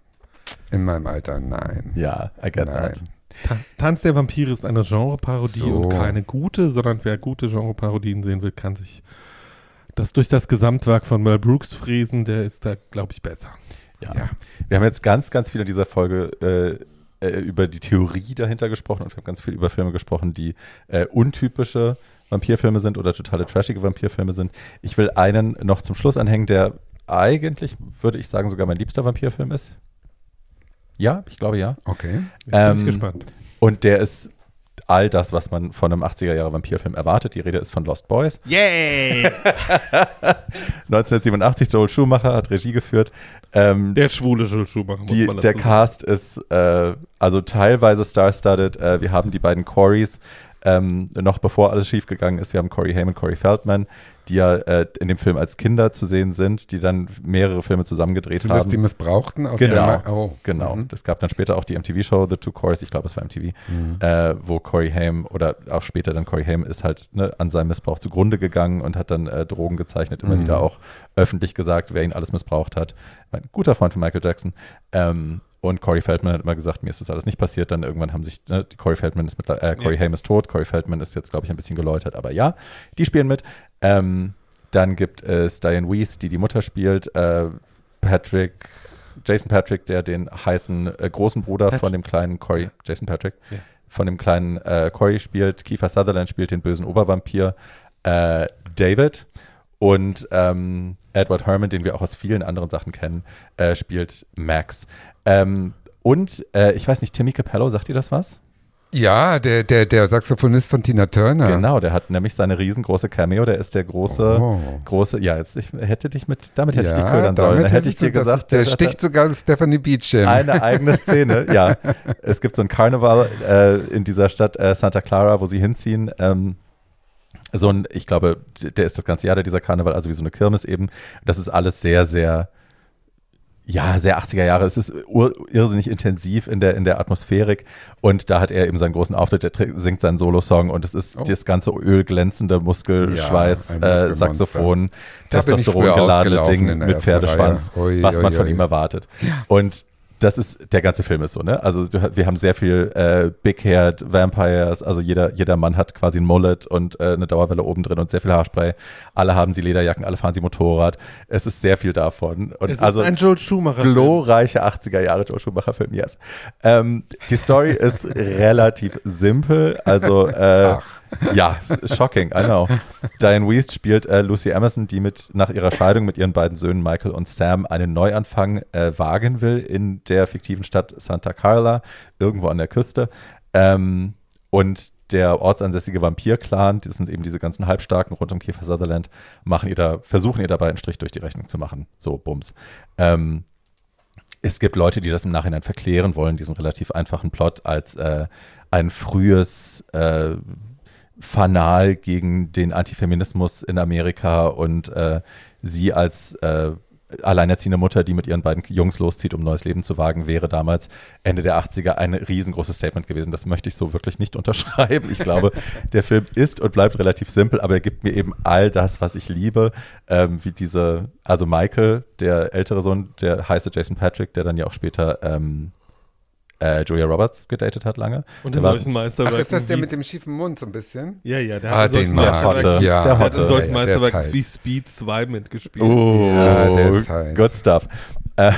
in meinem Alter nein. Ja, I get that. Nein. Ta Tanz der Vampire ist eine Genreparodie So. und keine gute, sondern wer gute Genreparodien sehen will, kann sich das durch das Gesamtwerk von Mel Brooks fräsen. Der ist da, glaube ich, besser. Ja. Ja. Wir haben jetzt ganz, ganz viel in dieser Folge äh, äh, über die Theorie dahinter gesprochen und wir haben ganz viel über Filme gesprochen, die äh, untypische Vampirfilme sind oder totale trashige Vampirfilme sind. Ich will einen noch zum Schluss anhängen, der eigentlich, würde ich sagen, sogar mein liebster Vampirfilm ist. Ja, ich glaube ja. Okay. Jetzt bin ich Ähm, gespannt. Und der ist all das, was man von einem 80er-Jahre-Vampirfilm erwartet. Die Rede ist von Lost Boys. Yay! 1987, Joel Schumacher hat Regie geführt. Ähm, Der schwule Joel Schumacher, muss die, man der. Cast ist äh, also teilweise star-studded. Äh, wir haben die beiden Corys, ähm, noch bevor alles schiefgegangen ist. Wir haben Corey Haim und Corey Feldman, die ja äh, in dem Film als Kinder zu sehen sind, die dann mehrere Filme zusammengedreht Sind das haben. die Missbrauchten aus Genau. der Oh. Genau. Mhm. Es gab dann später auch die MTV-Show The Two Corys, ich glaube, es war MTV, Mhm. äh, wo Corey Haim oder auch später dann Corey Haim ist halt ne, an seinem Missbrauch zugrunde gegangen und hat dann äh, Drogen gezeichnet, immer Mhm. wieder auch öffentlich gesagt, wer ihn alles missbraucht hat. Ein guter Freund von Michael Jackson. Ähm, und Corey Feldman hat immer gesagt, mir ist das alles nicht passiert. Dann irgendwann haben sich, ne, Corey Feldman ist mit, äh, Corey Ja. Haim ist tot, Corey Feldman ist jetzt, glaube ich, ein bisschen geläutert, aber ja, die spielen mit. Ähm, dann gibt es Diane Weiss, die die Mutter spielt, äh, Patrick, Jason Patrick, der den heißen äh, großen Bruder Patrick. von dem kleinen Corey, Jason Patrick, Ja. von dem kleinen äh, Corey spielt, Kiefer Sutherland spielt den bösen Obervampir, äh, David und ähm, Edward Herman, den wir auch aus vielen anderen Sachen kennen, äh, spielt Max. Ähm, und äh, ich weiß nicht, Timmy Capello, sagt ihr das was? Ja, der, der, der Saxophonist von Tina Turner. Genau, der hat nämlich seine riesengroße Cameo, der ist der große, Oh. große, ja, jetzt ich hätte dich mit, damit hätte ich dich Ja, ködern sollen. Da hätte ich dir gesagt, der hat sticht sogar Stephanie Beacham. eine eigene Szene, ja. Es gibt so ein Karneval äh, in dieser Stadt äh, Santa Clara, wo sie hinziehen. Ähm, so ein, ich glaube, der ist das ganze Jahr da, dieser Karneval, also wie so eine Kirmes eben. Das ist alles sehr, sehr, ja, sehr 80er Jahre. Es ist irrsinnig intensiv in der, in der Atmosphärik. Und da hat er eben seinen großen Auftritt, der singt seinen Solosong und es ist Oh. das ganze ölglänzende Muskelschweiß, Ja, äh. Saxophon, Testosteron geladene Ding mit Pferdeschwanz, Reihe. Was man von ihm erwartet. Und das ist, der ganze Film ist so, ne? Also du, wir haben sehr viel äh, Big-Haired Vampires, also jeder, jeder Mann hat quasi ein Mullet und äh, eine Dauerwelle oben drin und sehr viel Haarspray. Alle haben sie Lederjacken, alle fahren sie Motorrad. Es ist sehr viel davon. Und Es also ist ein Joel Schumacher. glorreiche 80er Jahre Joe Schumacher Film, yes. Ähm, die Story ist relativ simpel, also äh, ja, shocking, I know. Diane Weiss spielt äh, Lucy Emerson, die mit nach ihrer Scheidung mit ihren beiden Söhnen Michael und Sam einen Neuanfang äh, wagen will in der fiktiven Stadt Santa Carla, irgendwo an der Küste. Ähm, und der ortsansässige Vampir-Clan, das sind eben diese ganzen Halbstarken rund um Kiefer Sutherland, machen ihr da, versuchen ihr dabei einen Strich durch die Rechnung zu machen. So, Bums. Ähm, es gibt Leute, die das im Nachhinein verklären wollen, diesen relativ einfachen Plot, als äh, ein frühes äh, Fanal gegen den Antifeminismus in Amerika und äh, sie als äh, alleinerziehende Mutter, die mit ihren beiden Jungs loszieht, um neues Leben zu wagen, wäre damals Ende der 80er ein riesengroßes Statement gewesen. Das möchte ich so wirklich nicht unterschreiben. Ich glaube, der Film ist und bleibt relativ simpel, aber er gibt mir eben all das, was ich liebe, ähm, wie diese, also Michael, der ältere Sohn, der heiße Jason Patrick, der dann ja auch später ähm, äh, Julia Roberts gedatet hat lange. Und Der in war- solchen Meisterwerken. Ach, ist das der mit dem schiefen Mund so ein bisschen? Ja, ja, der Ah, hat in solchen den mag der Meisterwerken- Hotte, ich. Ja, der der hat in solchen ja, Meisterwerken wie Speed 2 mitgespielt. Oh, Ja, der ist heiß. good stuff. Äh,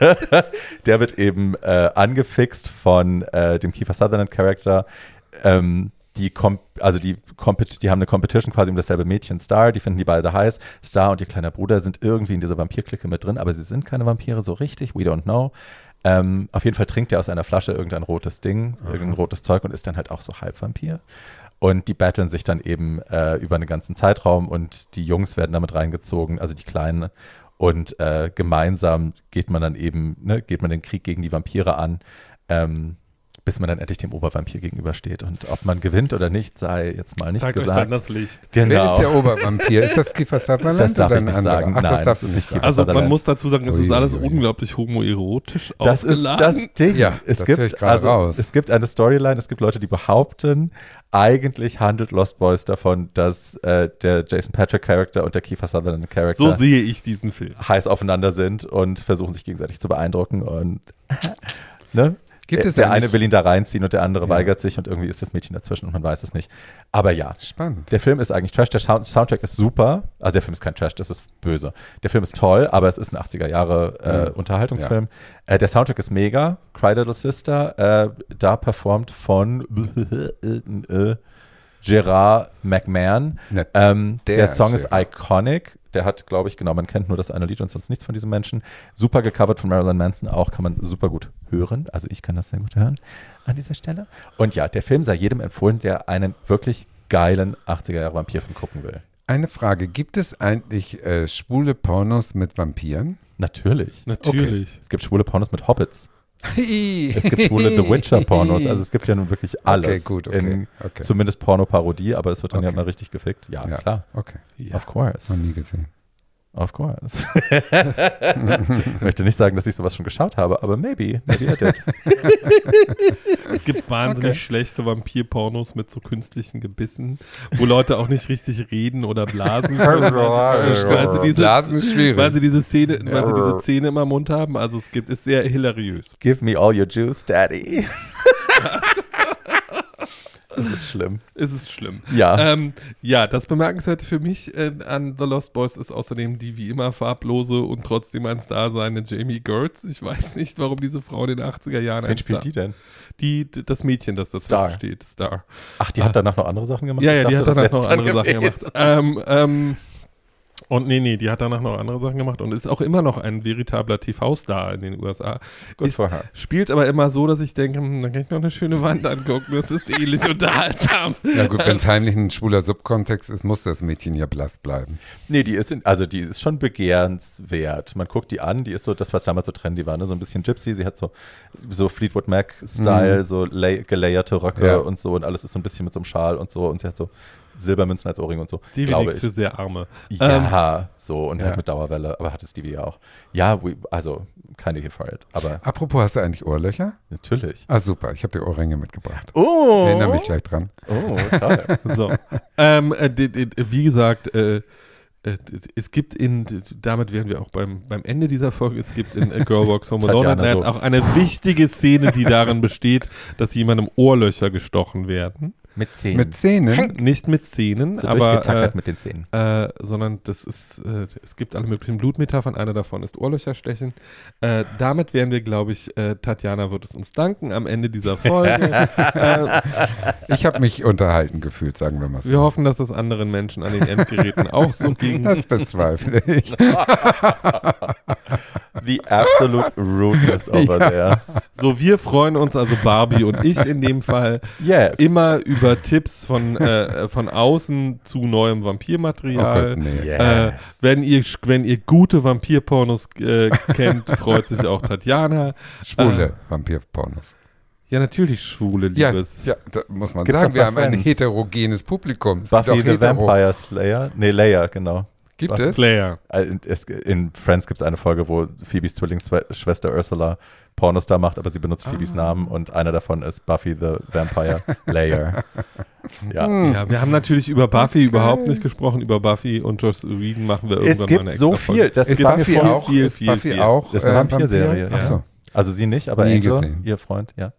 der wird eben äh, angefixt von äh, dem Kiefer Sutherland Charakter. Ähm, die, also die, die haben eine Competition quasi um dasselbe Mädchen Star, die finden die beide heiß. Star und ihr kleiner Bruder sind irgendwie in dieser Vampirklicke mit drin, aber sie sind keine Vampire so richtig, we don't know. Ähm, auf jeden Fall trinkt er aus einer Flasche irgendein rotes Ding, irgendein rotes Zeug und ist dann halt auch so halb Vampir. Und die battlen sich dann eben äh, über einen ganzen Zeitraum und die Jungs werden damit reingezogen, also die Kleinen. Und äh, gemeinsam geht man dann eben, ne, geht man den Krieg gegen die Vampire an, ähm, bis man dann endlich dem Obervampir gegenübersteht. Und ob man gewinnt oder nicht, sei jetzt mal nicht Zeigt euch dann gesagt. das Licht. Wer Genau. ist der Obervampir? Ist das Kiefer Sutherland Das darf oder ich nicht sagen. Ach, das Nein, darfst das du ist nicht sagen. Also man muss dazu sagen, es ist alles unglaublich homoerotisch Das ist das Ding. Ja, es das gibt ich gerade also, raus. es gibt eine Storyline, es gibt Leute, die behaupten, eigentlich handelt Lost Boys davon, dass äh, der Jason Patrick Charakter und der Kiefer Sutherland Charakter So sehe ich diesen Film. heiß aufeinander sind und versuchen sich gegenseitig zu beeindrucken und ne? Gibt der, es der eine will ihn da reinziehen und der andere Ja. weigert sich und irgendwie ist das Mädchen dazwischen und man weiß es nicht. Aber ja, Spannend. der Film ist eigentlich Trash. Der Sound Soundtrack ist super. Also der Film ist kein Trash, das ist böse. Der Film ist toll, aber es ist ein 80er Jahre äh, Mhm. Unterhaltungsfilm. Äh, der Soundtrack ist mega. Cry Little Sister, äh, da performt von äh, Gerard McMahon. Nett. Ähm, der, Der Song ist iconic. Der hat, glaube ich, genau, man kennt nur das eine Lied und sonst nichts von diesem Menschen. Super gecovert von Marilyn Manson auch, kann man super gut hören. Also ich kann das sehr gut hören an dieser Stelle. Und ja, der Film sei jedem empfohlen, der einen wirklich geilen 80er Jahre Vampirfilm gucken will. Eine Frage: Gibt es eigentlich äh, schwule Pornos mit Vampiren? Natürlich. Natürlich. Es gibt schwule Pornos mit Hobbits. es gibt schwule The Witcher Pornos. Also es gibt ja nun wirklich alles. Okay, gut, okay, In okay. Zumindest Porno-Parodie, aber es wird dann ja Okay. mal richtig gefickt. Ja, Ja. klar. Okay, Ja. Of course. noch nie gesehen. Of course. ich möchte nicht sagen, dass ich sowas schon geschaut habe, aber maybe. Maybe I did. Es gibt wahnsinnig Okay. schlechte Vampir-Pornos mit so künstlichen Gebissen, wo Leute auch nicht richtig reden oder blasen können, weil sie, diese, Blasen ist schwierig. weil sie diese Szene, weil sie diese Zähne im Mund haben. Also es gibt, ist sehr hilariös. Give me all your juice, Daddy. Das ist schlimm. Es ist schlimm. Ja. Ähm, ja, das Bemerkenswerte für mich äh, an The Lost Boys ist außerdem die wie immer farblose und trotzdem ein Star seine Jamie Gertz. Ich weiß nicht, warum diese Frau in den 80er Jahren Wen spielt Star, die denn? die? Das Mädchen, das dazwischen Star. steht. Star. Ach, die hat danach noch andere Sachen gemacht? Ja, ja, die hat dachte, danach noch andere Sachen gewesen. gemacht. Ähm, ähm, und nee, nee, die hat danach noch andere Sachen gemacht und ist auch immer noch ein veritabler TV-Star in den USA. Good Ist, for her. spielt aber immer so, dass ich denke, hm, dann kann ich noch eine schöne Wand angucken. Das ist ähnlich unterhaltsam. Ja gut, wenn es heimlich ein schwuler Subkontext ist, muss das Mädchen ja blass bleiben. Nee, die ist, in, also die ist schon begehrenswert. Man guckt die an, die ist so das, was damals so trendy war, ne? so ein bisschen Gypsy. Sie hat so, so Fleetwood Mac-Style, so lay, gelayerte Röcke Ja. und so und alles ist so ein bisschen mit so einem Schal und so und sie hat so Silbermünzen als Ohrring und so. Stevie glaube ich. für sehr Arme. Ja, so und ja. halt mit Dauerwelle, aber hatte Stevie ja auch. Ja, we, also keine here for it, aber Apropos, hast du eigentlich Ohrlöcher? natürlich. Ah super, ich habe dir Ohrringe mitgebracht. Oh, Erinnere mich gleich dran. Oh, toll. So. ähm, äh, wie gesagt, äh, äh, es gibt in, damit wären wir auch beim, beim Ende dieser Folge, es gibt in A Girl Walks Home Alone so. Night auch eine wichtige Szene, die darin besteht, dass jemandem Ohrlöcher gestochen werden. Mit Zähnen. Mit Zähnen? Nicht mit Zähnen, so aber äh, mit den Zähnen. äh, sondern das ist, äh, es gibt alle möglichen Blutmetaphern. Eine davon ist Ohrlöcher stechen. Äh, damit wären wir, glaube ich, äh, Tatjana wird es uns danken am Ende dieser Folge. äh, Ich habe mich unterhalten gefühlt, sagen wir mal so. wir hoffen, dass es anderen Menschen an den Endgeräten auch so ging. Das bezweifle ich. The absolute rudeness over Ja. there. So, wir freuen uns, also Barbie und ich in dem Fall, Yes. immer über Tipps von, äh, von außen zu neuem Oh Vampirmaterial. Gott, nee. Yes. Äh, wenn, ihr, wenn ihr gute Vampirpornos äh, kennt, freut sich auch Tatjana. Schwule Äh, Vampirpornos. Ja, natürlich schwule Ja, Liebes. ja, da muss man Gibt's sagen, wir haben ein Friends. heterogenes Publikum. Es Buffy the Vampire Slayer. Nee, Layer, genau. Gibt Buffy- es? Slayer. Äh, In, Friends gibt es eine Folge, wo Phoebes Zwillingsschwester Ursula Pornos da macht, aber sie benutzt Phoebes Namen und einer davon ist Buffy the Vampire Layer. Ja. Hm. Ja, wir haben natürlich über Buffy überhaupt nicht gesprochen. Über Buffy und Joss Whedon machen wir irgendwann Es mal gibt eine so extra viel. Folge. Das Ist Buffy vorhin auch, viel, ist viel, Buffy viel. auch Ist eine äh, Vampirserie, Vampir? ja. Achso. Also sie nicht, aber Nie Angel, gesehen. ihr Freund, ja.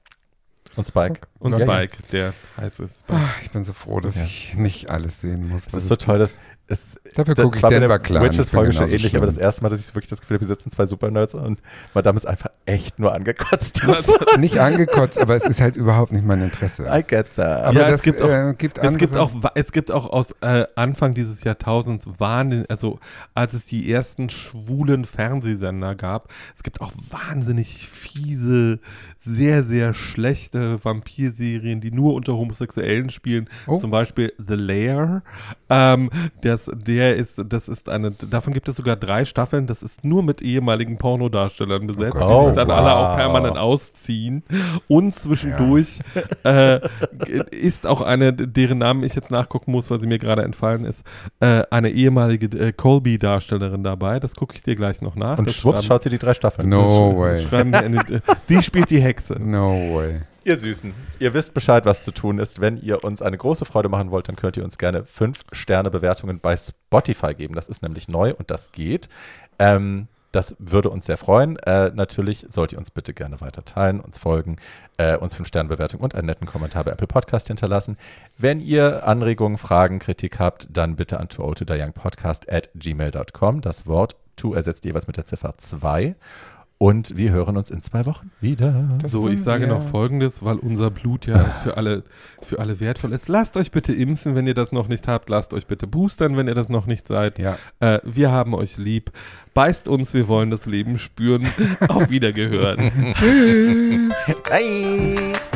Und Spike. Und Ja, ja. Spike, der heiße Spike. Ah, Ich bin so froh, dass Ja. ich nicht alles sehen muss. Es was ist so toll, dass es Dafür gucke ich der Denver das Witches-Folge schon ähnlich, aber das erste Mal, dass ich wirklich das Gefühl habe, wir sitzen zwei Supernerds und Madame ist einfach echt nur angekotzt. Nicht angekotzt, aber es ist halt überhaupt nicht mein Interesse. I get that. Aber Ja, es das gibt auch- äh, gibt Es gibt, auch, es gibt auch aus äh, Anfang dieses Jahrtausends Wahnsinn, also als es die ersten schwulen Fernsehsender gab, es gibt auch wahnsinnig fiese, sehr, sehr schlechte Vampirserien, die nur unter Homosexuellen spielen. Oh. Zum Beispiel The Lair. Ähm, das, der ist, das ist eine, davon gibt es sogar drei Staffeln. Das ist nur mit ehemaligen Pornodarstellern besetzt, Gott. die sich Oh, dann alle auch wow. permanent ausziehen. Und zwischendurch äh, ist auch eine, deren Namen ich jetzt nachgucken muss, weil sie mir gerade entfallen ist, äh, eine ehemalige äh, Colby-Darstellerin dabei. Das gucke ich dir gleich noch nach. Und Das schwupps schaut sie die drei Staffeln. No das way. Die, die spielt die Hexe. No way. Ihr Süßen, ihr wisst Bescheid, was zu tun ist. Wenn ihr uns eine große Freude machen wollt, dann könnt ihr uns gerne 5-Sterne-Bewertungen bei Spotify geben. Das ist nämlich neu und das geht. Ähm, das würde uns sehr freuen. Äh, natürlich sollt ihr uns bitte gerne weiter teilen, uns folgen, äh, uns 5-Sterne-Bewertungen und einen netten Kommentar bei Apple Podcast hinterlassen. Wenn ihr Anregungen, Fragen, Kritik habt, dann bitte an Podcast at gmail.com. Das Wort to ersetzt jeweils mit der Ziffer 2. Und wir hören uns in zwei Wochen wieder. Das So, ich sage wir. noch Folgendes, weil unser Blut ja für alle, für alle wertvoll ist. Lasst euch bitte impfen, wenn ihr das noch nicht habt. Lasst euch bitte boostern, wenn ihr das noch nicht seid. Ja. Äh, wir haben euch lieb. Beißt uns, wir wollen das Leben spüren. Auf Wiedergehört. Tschüss. Bye.